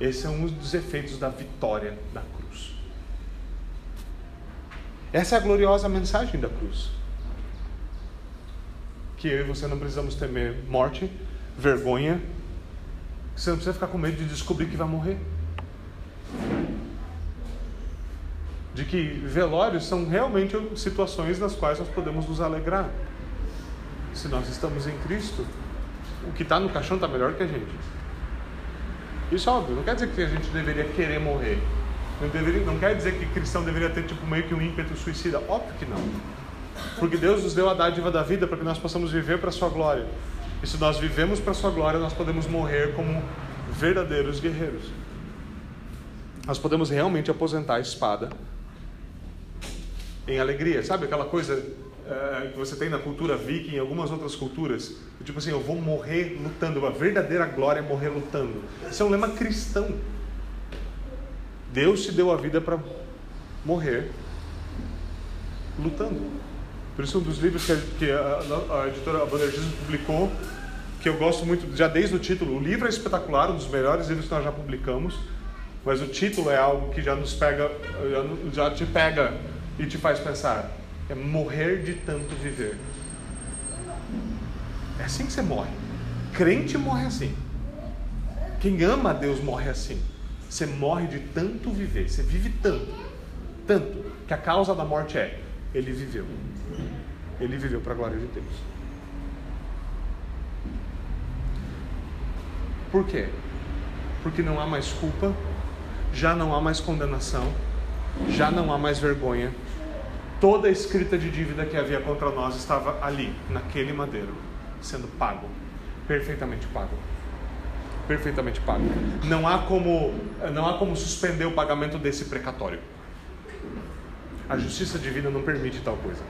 Esse é um dos efeitos da vitória da cruz. Essa é a gloriosa mensagem da cruz. Que eu e você não precisamos temer morte, vergonha, você não precisa ficar com medo de descobrir que vai morrer de que velórios são realmente situações nas quais nós podemos nos alegrar. Se nós estamos em Cristo, o que está no caixão está melhor que a gente. Isso é óbvio, não quer dizer que a gente deveria querer morrer. Não, deveria, não quer dizer que cristão deveria ter tipo, meio que um ímpeto suicida. Óbvio que não. Porque Deus nos deu a dádiva da vida para que nós possamos viver para a sua glória. E se nós vivemos para a sua glória, nós podemos morrer como verdadeiros guerreiros. Nós podemos realmente aposentar a espada em alegria. Sabe aquela coisa uh, que você tem na cultura viking e algumas outras culturas? Tipo assim, eu vou morrer lutando. Uma verdadeira glória é morrer lutando. Isso é um lema cristão. Deus te deu a vida para morrer lutando. Por isso, um dos livros que a, que a, a editora Bannergismo publicou, que eu gosto muito, já desde o título, o livro é espetacular, um dos melhores livros que nós já publicamos, mas o título é algo que já nos pega, já, já te pega e te faz pensar: é morrer de tanto viver. É assim que você morre. Crente morre assim. Quem ama a Deus morre assim. Você morre de tanto viver. Você vive tanto, tanto, que a causa da morte é: ele viveu. Ele viveu para a glória de Deus. Por quê? Porque não há mais culpa, já não há mais condenação, já não há mais vergonha, Toda a escrita de dívida que havia contra nós estava ali, naquele madeiro, sendo pago, perfeitamente pago. Perfeitamente pago. Não há como, não há como suspender o pagamento desse precatório. A justiça divina não permite tal coisa.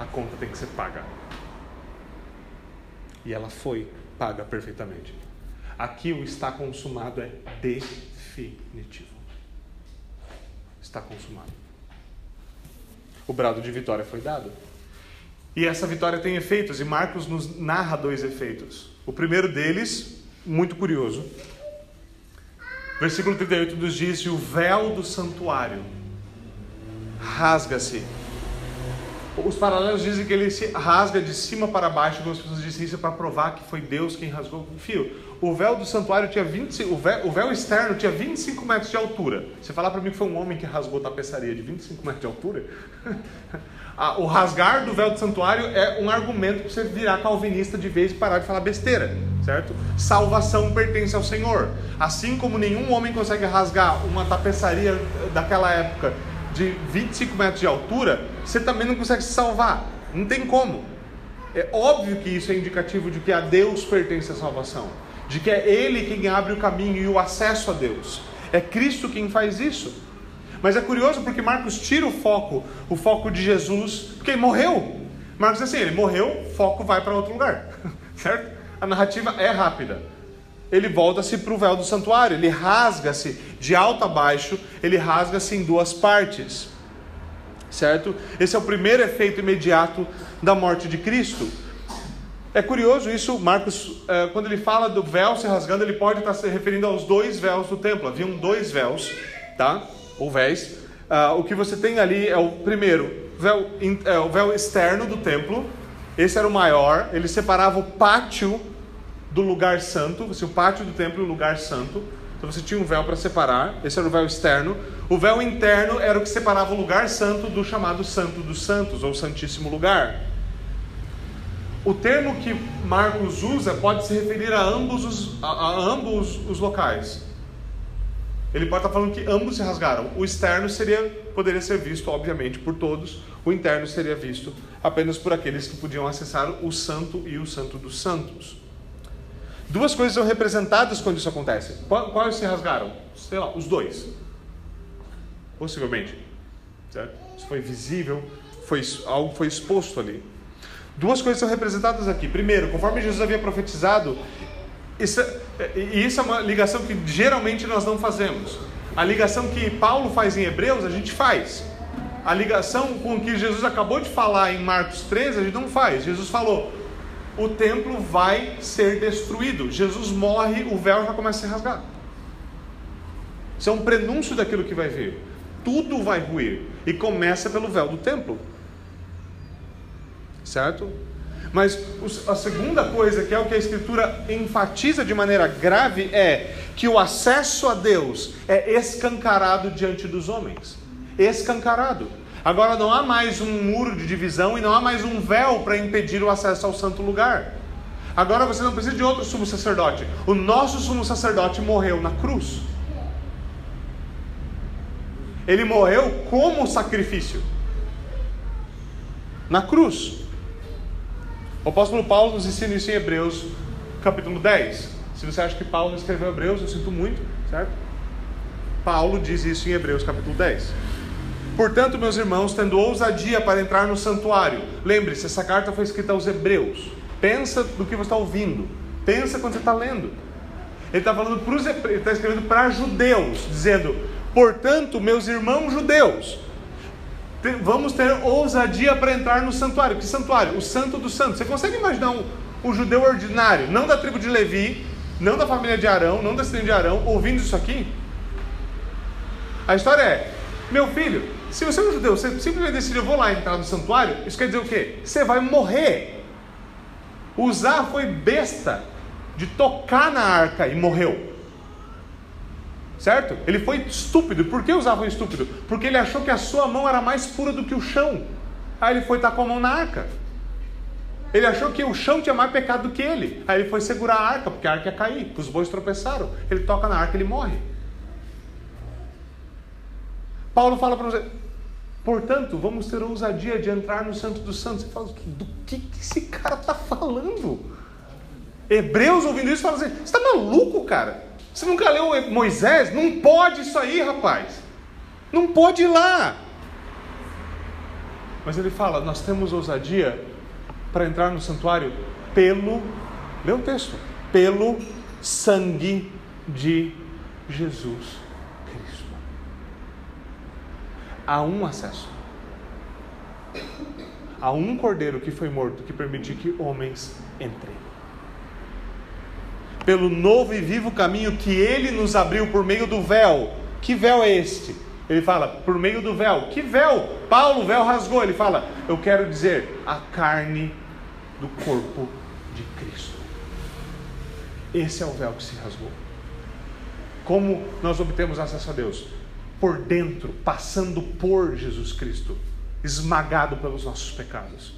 A conta tem que ser paga. E ela foi paga perfeitamente. Aqui o está consumado é definitivo. Está consumado o brado de vitória foi dado. E essa vitória tem efeitos, e Marcos nos narra dois efeitos. O primeiro deles, muito curioso, versículo 38 nos diz: O véu do santuário rasga-se. Os paralelos dizem que ele se rasga de cima para baixo, algumas pessoas dizem isso para provar que foi Deus quem rasgou. Fio, o véu do santuário tinha 20, o véu, o véu externo tinha 25 metros de altura. Você falar para mim que foi um homem que rasgou tapeçaria de 25 metros de altura? o rasgar do véu do santuário é um argumento para você virar calvinista de vez e parar de falar besteira, certo? Salvação pertence ao Senhor. Assim como nenhum homem consegue rasgar uma tapeçaria daquela época de 25 metros de altura, você também não consegue se salvar. Não tem como. É óbvio que isso é indicativo de que a Deus pertence a salvação, de que é Ele quem abre o caminho e o acesso a Deus. É Cristo quem faz isso. Mas é curioso porque Marcos tira o foco, o foco de Jesus, porque ele morreu. Marcos diz assim, ele morreu, foco vai para outro lugar, certo? A narrativa é rápida. Ele volta-se para o véu do santuário, ele rasga-se de alto a baixo, ele rasga-se em duas partes certo? Esse é o primeiro efeito imediato da morte de Cristo. É curioso isso, Marcos, é, quando ele fala do véu se rasgando, ele pode estar se referindo aos dois véus do templo. Haviam dois véus, tá? Ou véis. Uh, o que você tem ali é o primeiro, véu, é, o véu externo do templo. Esse era o maior. Ele separava o pátio do lugar santo, o pátio do templo e o lugar santo. Então você tinha um véu para separar, esse era o véu externo. O véu interno era o que separava o lugar santo do chamado Santo dos Santos, ou Santíssimo Lugar. O termo que Marcos usa pode se referir a ambos os, a, a ambos os locais. Ele pode estar falando que ambos se rasgaram. O externo seria, poderia ser visto, obviamente, por todos. O interno seria visto apenas por aqueles que podiam acessar o Santo e o Santo dos Santos. Duas coisas são representadas quando isso acontece. Quais se rasgaram? Sei lá, os dois. Possivelmente. Certo? Isso foi visível, foi, algo foi exposto ali. Duas coisas são representadas aqui. Primeiro, conforme Jesus havia profetizado, isso, é, e isso é uma ligação que geralmente nós não fazemos. A ligação que Paulo faz em Hebreus, a gente faz. A ligação com o que Jesus acabou de falar em Marcos 13, a gente não faz. Jesus falou: o templo vai ser destruído. Jesus morre, o véu já começa a ser rasgado. Isso é um prenúncio daquilo que vai vir. Tudo vai ruir. E começa pelo véu do templo. Certo? Mas a segunda coisa, que é o que a Escritura enfatiza de maneira grave, é que o acesso a Deus é escancarado diante dos homens. Escancarado. Agora não há mais um muro de divisão e não há mais um véu para impedir o acesso ao santo lugar. Agora você não precisa de outro sumo sacerdote. O nosso sumo sacerdote morreu na cruz. Ele morreu como sacrifício. Na cruz. O apóstolo Paulo nos ensina isso em Hebreus, capítulo 10. Se você acha que Paulo escreveu Hebreus, eu sinto muito, certo? Paulo diz isso em Hebreus, capítulo 10. Portanto, meus irmãos, tendo ousadia para entrar no santuário, lembre-se, essa carta foi escrita aos Hebreus. Pensa do que você está ouvindo, pensa quando você está lendo. Ele está falando para os está escrevendo para judeus, dizendo: portanto, meus irmãos judeus, vamos ter ousadia para entrar no santuário. Que santuário? O Santo dos Santos. Você consegue imaginar um, um judeu ordinário, não da tribo de Levi, não da família de Arão, não da cidade de Arão, ouvindo isso aqui? A história é: meu filho, se você é um judeu, você simplesmente decide, eu vou lá entrar no santuário, isso quer dizer o quê? Você vai morrer. Usar foi besta de tocar na arca e morreu. Certo? Ele foi estúpido. Por que Uzá foi estúpido? Porque ele achou que a sua mão era mais pura do que o chão. Aí ele foi estar com a mão na arca. Ele achou que o chão tinha mais pecado do que ele. Aí ele foi segurar a arca, porque a arca ia cair, os bois tropeçaram. Ele toca na arca e ele morre. Paulo fala para nós, portanto, vamos ter ousadia de entrar no Santo dos Santos. Você fala, do que, que esse cara está falando? Hebreus ouvindo isso falam assim: você está maluco, cara? Você nunca leu Moisés? Não pode isso aí, rapaz. Não pode ir lá. Mas ele fala: nós temos ousadia para entrar no santuário pelo, lê o texto, pelo sangue de Jesus há um acesso. Há um cordeiro que foi morto que permitiu que homens entrem. Pelo novo e vivo caminho que ele nos abriu por meio do véu. Que véu é este? Ele fala, por meio do véu. Que véu? Paulo, o véu rasgou. Ele fala, eu quero dizer, a carne do corpo de Cristo. Esse é o véu que se rasgou. Como nós obtemos acesso a Deus? por dentro, passando por Jesus Cristo, esmagado pelos nossos pecados.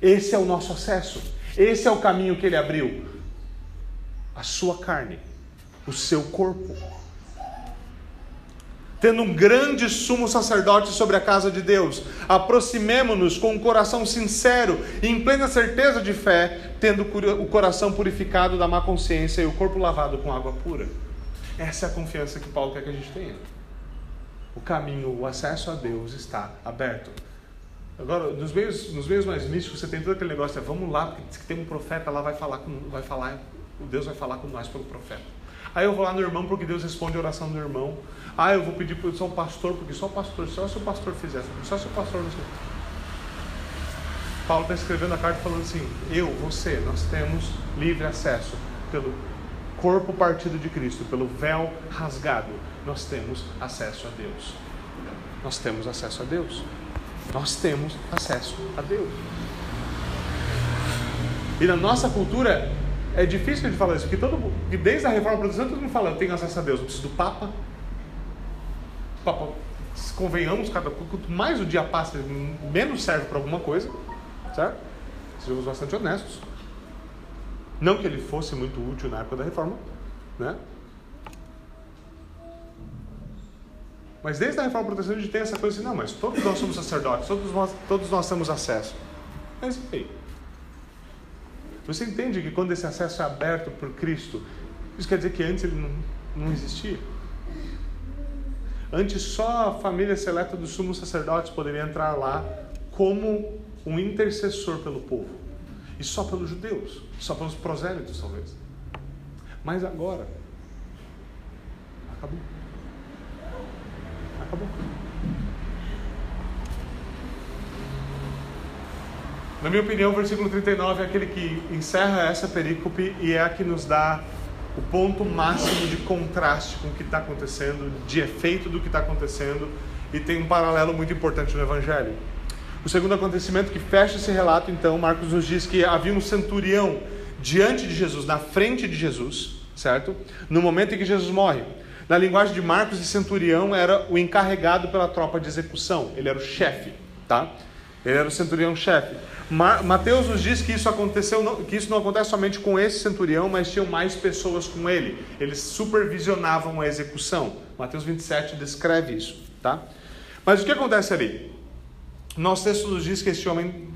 Esse é o nosso acesso, esse é o caminho que ele abriu. A sua carne, o seu corpo. tendo um grande sumo sacerdote sobre a casa de Deus, aproximemo-nos com um coração sincero e em plena certeza de fé, tendo o coração purificado da má consciência e o corpo lavado com água pura. Essa é a confiança que Paulo quer que a gente tenha. O caminho, o acesso a Deus está aberto. Agora, nos meios, nos meios mais místicos, você tem todo aquele negócio, é, vamos lá, porque tem um profeta lá, vai falar, com, vai falar, Deus vai falar com nós pelo profeta. Aí eu vou lá no irmão porque Deus responde a oração do irmão. Ah, eu vou pedir para o pastor, porque só o pastor, só se o pastor fizesse, só se o pastor não sei. Paulo está escrevendo a carta falando assim: eu, você, nós temos livre acesso pelo corpo partido de Cristo, pelo véu rasgado, nós temos acesso a Deus. Nós temos acesso a Deus. Nós temos acesso a Deus. E na nossa cultura é difícil de falar isso, porque todo, desde a reforma protestante todo mundo fala, eu tenho acesso a Deus, eu preciso do Papa, Papa, convenhamos, cada quanto mais o dia passa, menos serve para alguma coisa, certo? Sejamos bastante honestos. Não que ele fosse muito útil na época da reforma, né? Mas desde a reforma protestante a gente tem essa coisa assim, não, mas todos nós somos sacerdotes, todos nós, todos nós temos acesso. Mas aí, você entende que quando esse acesso é aberto por Cristo, isso quer dizer que antes ele não, não existia? Antes só a família seleta dos sumos sacerdotes poderia entrar lá como um intercessor pelo povo. E só pelos judeus, só pelos prosélitos talvez. Mas agora acabou. Acabou. Na minha opinião, o versículo 39 é aquele que encerra essa perícope e é a que nos dá o ponto máximo de contraste com o que está acontecendo, de efeito do que está acontecendo, e tem um paralelo muito importante no Evangelho. O segundo acontecimento que fecha esse relato, então, Marcos nos diz que havia um centurião diante de Jesus, na frente de Jesus, certo? No momento em que Jesus morre. Na linguagem de Marcos, esse centurião era o encarregado pela tropa de execução, ele era o chefe, tá? Ele era o centurião chefe. Mateus nos diz que isso aconteceu, que isso não acontece somente com esse centurião, mas tinham mais pessoas com ele. Eles supervisionavam a execução. Mateus 27 descreve isso, tá? Mas o que acontece ali? Nosso texto nos diz que esse homem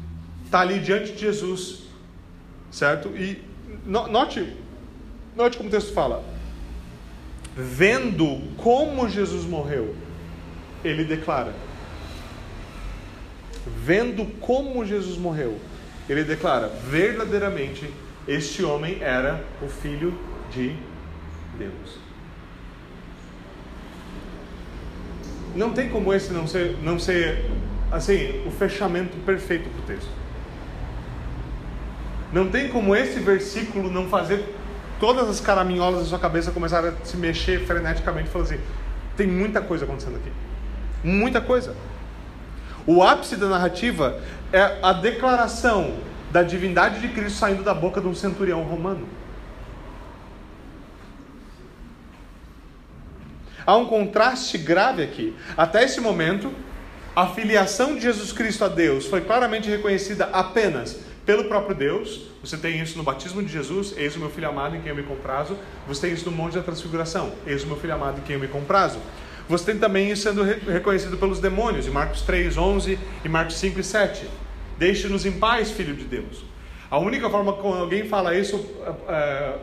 está ali diante de Jesus, certo? E note, note como o texto fala. Vendo como Jesus morreu, ele declara: vendo como Jesus morreu, ele declara: verdadeiramente este homem era o filho de Deus. Não tem como esse não ser, não ser assim, o fechamento perfeito para o texto. Não tem como esse versículo não fazer todas as caraminholas da sua cabeça começarem a se mexer freneticamente e falar assim: tem muita coisa acontecendo aqui. Muita coisa. O ápice da narrativa é a declaração da divindade de Cristo saindo da boca de um centurião romano. Há um contraste grave aqui. Até esse momento, a filiação de Jesus Cristo a Deus foi claramente reconhecida apenas pelo próprio Deus. Você tem isso no batismo de Jesus, eis o meu filho amado em quem eu me comprazo. Você tem isso no Monte da Transfiguração, eis o meu filho amado em quem eu me comprazo. Você tem também isso sendo reconhecido pelos demônios, em Marcos 3, 11 e Marcos 5 e 7. Deixe-nos em paz, filho de Deus. A única forma que alguém fala isso, é,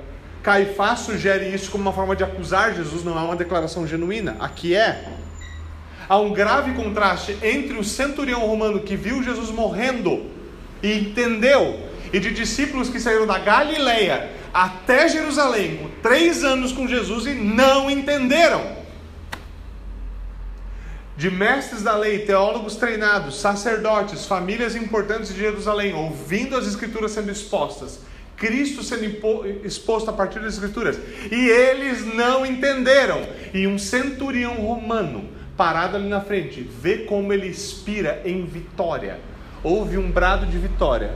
Caifás sugere isso como uma forma de acusar Jesus, não é uma declaração genuína. Aqui é. Há um grave contraste entre o centurião romano que viu Jesus morrendo e entendeu, e de discípulos que saíram da Galileia até Jerusalém, três anos com Jesus e não entenderam de mestres da lei, teólogos treinados, sacerdotes, famílias importantes de Jerusalém, ouvindo as escrituras sendo expostas, Cristo sendo exposto a partir das escrituras, e eles não entenderam. E um centurião romano, parado ali na frente, vê como ele expira em vitória. Ouve um brado de vitória.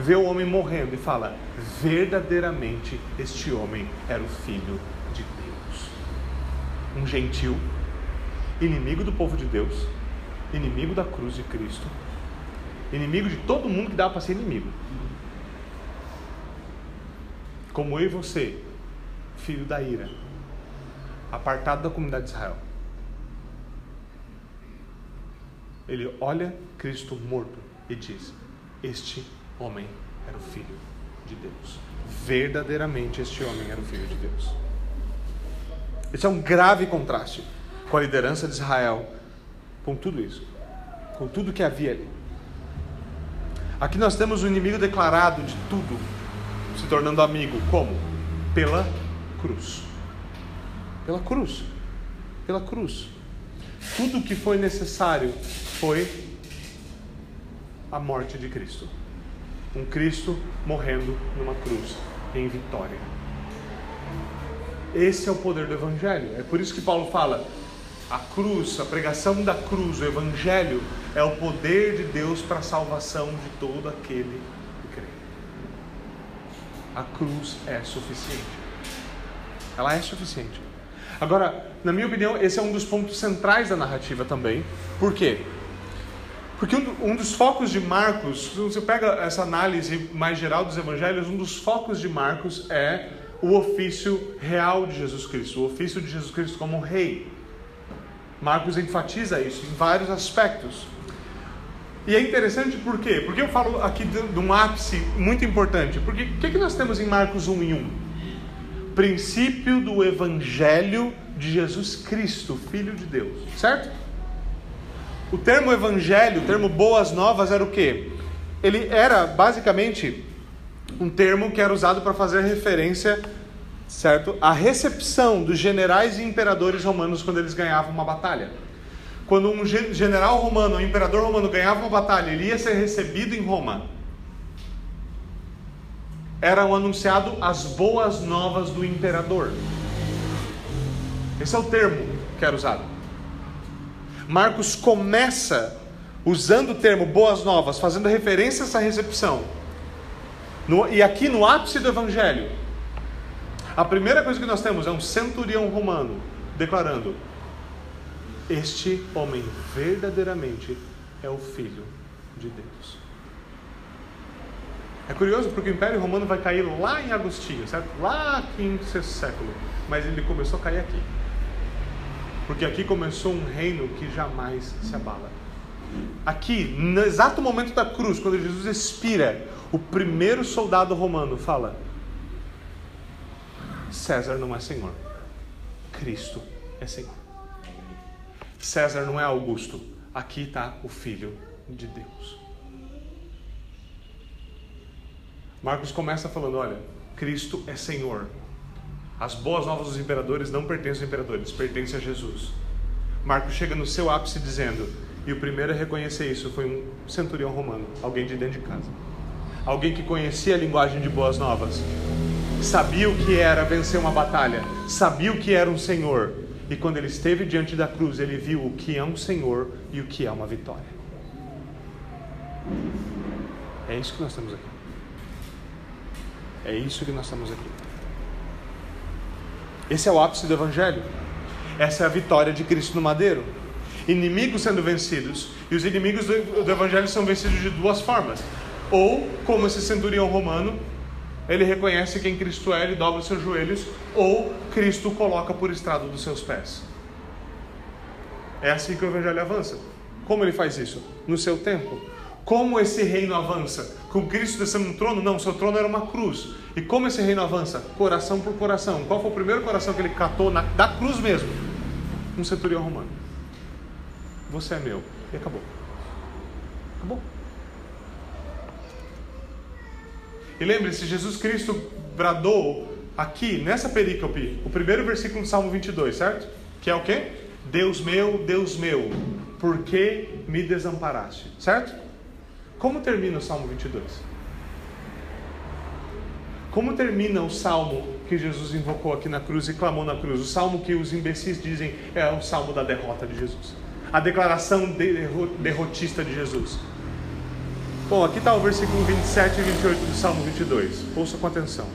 Vê o homem morrendo e fala: verdadeiramente este homem era o filho de Deus. Um gentil inimigo do povo de Deus, inimigo da cruz de Cristo, inimigo de todo mundo que dava para ser inimigo. Como eu e você, filho da ira, apartado da comunidade de Israel. Ele olha Cristo morto e diz: Este homem era o filho de Deus. Verdadeiramente, este homem era o filho de Deus. Esse é um grave contraste com a liderança de Israel, com tudo isso, com tudo que havia ali. Aqui nós temos o inimigo declarado de tudo, se tornando amigo. Como? Pela cruz. Pela cruz. Pela cruz. Tudo o que foi necessário foi a morte de Cristo. Um Cristo morrendo numa cruz em vitória. Esse é o poder do Evangelho. É por isso que Paulo fala: a cruz, a pregação da cruz, o Evangelho, é o poder de Deus para a salvação de todo aquele que crê. A cruz é suficiente. Ela é suficiente. Agora, na minha opinião, esse é um dos pontos centrais da narrativa também. Por quê? Porque um dos focos de Marcos, se você pega essa análise mais geral dos evangelhos, um dos focos de Marcos é o ofício real de Jesus Cristo, o ofício de Jesus Cristo como rei. Marcos enfatiza isso em vários aspectos. E é interessante por quê? Porque eu falo aqui de, de um ápice muito importante. Porque o que, que nós temos em Marcos 1 e 1? Princípio do Evangelho de Jesus Cristo, Filho de Deus. Certo? O termo Evangelho, o termo Boas Novas era o quê? Ele era basicamente um termo que era usado para fazer referência certo? A recepção dos generais e imperadores romanos quando eles ganhavam uma batalha. Quando um general romano, um imperador romano ganhava uma batalha, ele ia ser recebido em Roma. Eram anunciado as boas novas do imperador. Esse é o termo que era usado. Marcos começa usando o termo boas novas, fazendo referência a essa recepção. No, e aqui no ápice do evangelho, a primeira coisa que nós temos é um centurião romano declarando: Este homem verdadeiramente é o Filho de Deus. É curioso porque o Império Romano vai cair lá em Agostinho, certo? Lá em sexto século. Mas ele começou a cair aqui. Porque aqui começou um reino que jamais se abala. Aqui, no exato momento da cruz, quando Jesus expira, o primeiro soldado romano fala: César não é Senhor. Cristo é Senhor. César não é Augusto. Aqui está o Filho de Deus. Marcos começa falando: olha, Cristo é Senhor. As boas novas dos imperadores não pertencem aos imperadores, pertencem a Jesus. Marcos chega no seu ápice dizendo, e o primeiro a reconhecer isso foi um centurião romano, alguém de dentro de casa. Alguém que conhecia a linguagem de boas novas, sabia o que era vencer uma batalha, sabia o que era um Senhor. E quando ele esteve diante da cruz, ele viu o que é um Senhor e o que é uma vitória. É isso que nós estamos aqui. É isso que nós estamos aqui. Esse é o ápice do Evangelho. Essa é a vitória de Cristo no madeiro. Inimigos sendo vencidos. E os inimigos do, Evangelho são vencidos de duas formas. Ou, como esse centurião romano, ele reconhece quem Cristo é, ele dobra os seus joelhos, ou Cristo o coloca por estrado dos seus pés. É assim que o Evangelho avança. Como ele faz isso? No seu tempo. Como esse reino avança? Com Cristo descendo no trono? Não, seu trono era uma cruz. E como esse reino avança? Coração por coração. Qual foi o primeiro coração que ele catou na, da cruz mesmo? Um centurião romano. Você é meu. E acabou. Acabou. E lembre-se, Jesus Cristo bradou aqui, nessa perícope, o primeiro versículo do Salmo 22, certo? Que é o quê? Deus meu, Deus meu, por que me desamparaste? Certo? Como termina o Salmo 22? Como termina o salmo que Jesus invocou aqui na cruz e clamou na cruz? O salmo que os imbecis dizem é o salmo da derrota de Jesus. A declaração derrotista de Jesus. Bom, aqui está o versículo 27 e 28 do Salmo 22. Ouça com atenção.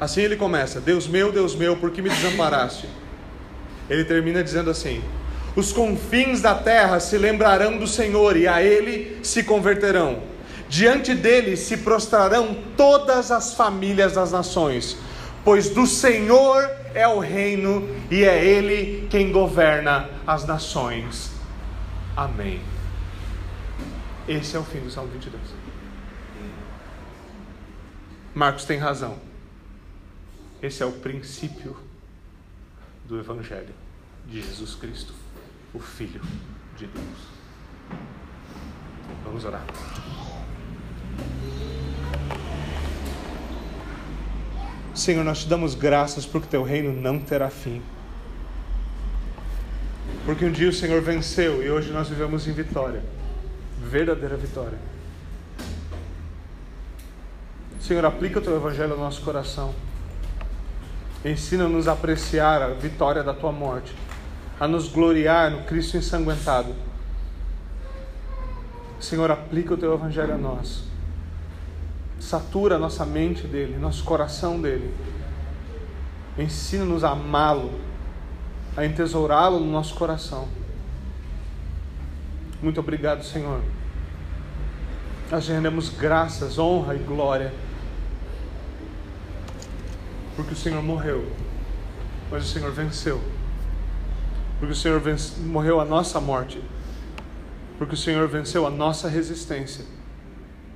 Assim ele começa: Deus meu, Deus meu, por que me desamparaste? Ele termina dizendo assim: Os confins da terra se lembrarão do Senhor e a ele se converterão. Diante dele se prostrarão todas as famílias das nações, pois do Senhor é o reino e é ele quem governa as nações Amém. Esse é o fim do Salmo 22. Marcos tem razão. Esse é o princípio do Evangelho de Jesus Cristo, o Filho de Deus. Vamos orar. Senhor, nós te damos graças porque teu reino não terá fim. Porque um dia o Senhor venceu e hoje nós vivemos em vitória verdadeira vitória. Senhor, aplica o teu evangelho ao nosso coração. Ensina-nos a apreciar a vitória da tua morte, a nos gloriar no Cristo ensanguentado. Senhor, aplica o teu evangelho a nós. Satura a nossa mente dele, nosso coração dele. Ensina-nos a amá-lo, a entesourá-lo no nosso coração. Muito obrigado, Senhor. Nós rendemos graças, honra e glória. Porque o Senhor morreu, mas o Senhor venceu. Porque o Senhor vence, morreu a nossa morte. Porque o Senhor venceu a nossa resistência.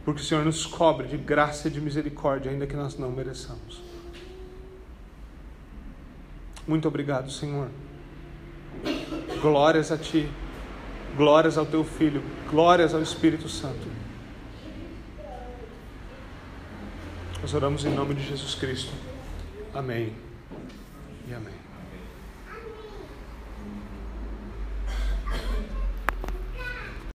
Porque o Senhor nos cobre de graça e de misericórdia, ainda que nós não mereçamos. Muito obrigado, Senhor. Glórias a Ti. Glórias ao teu Filho, glórias ao Espírito Santo. Nós oramos em nome de Jesus Cristo. Amém.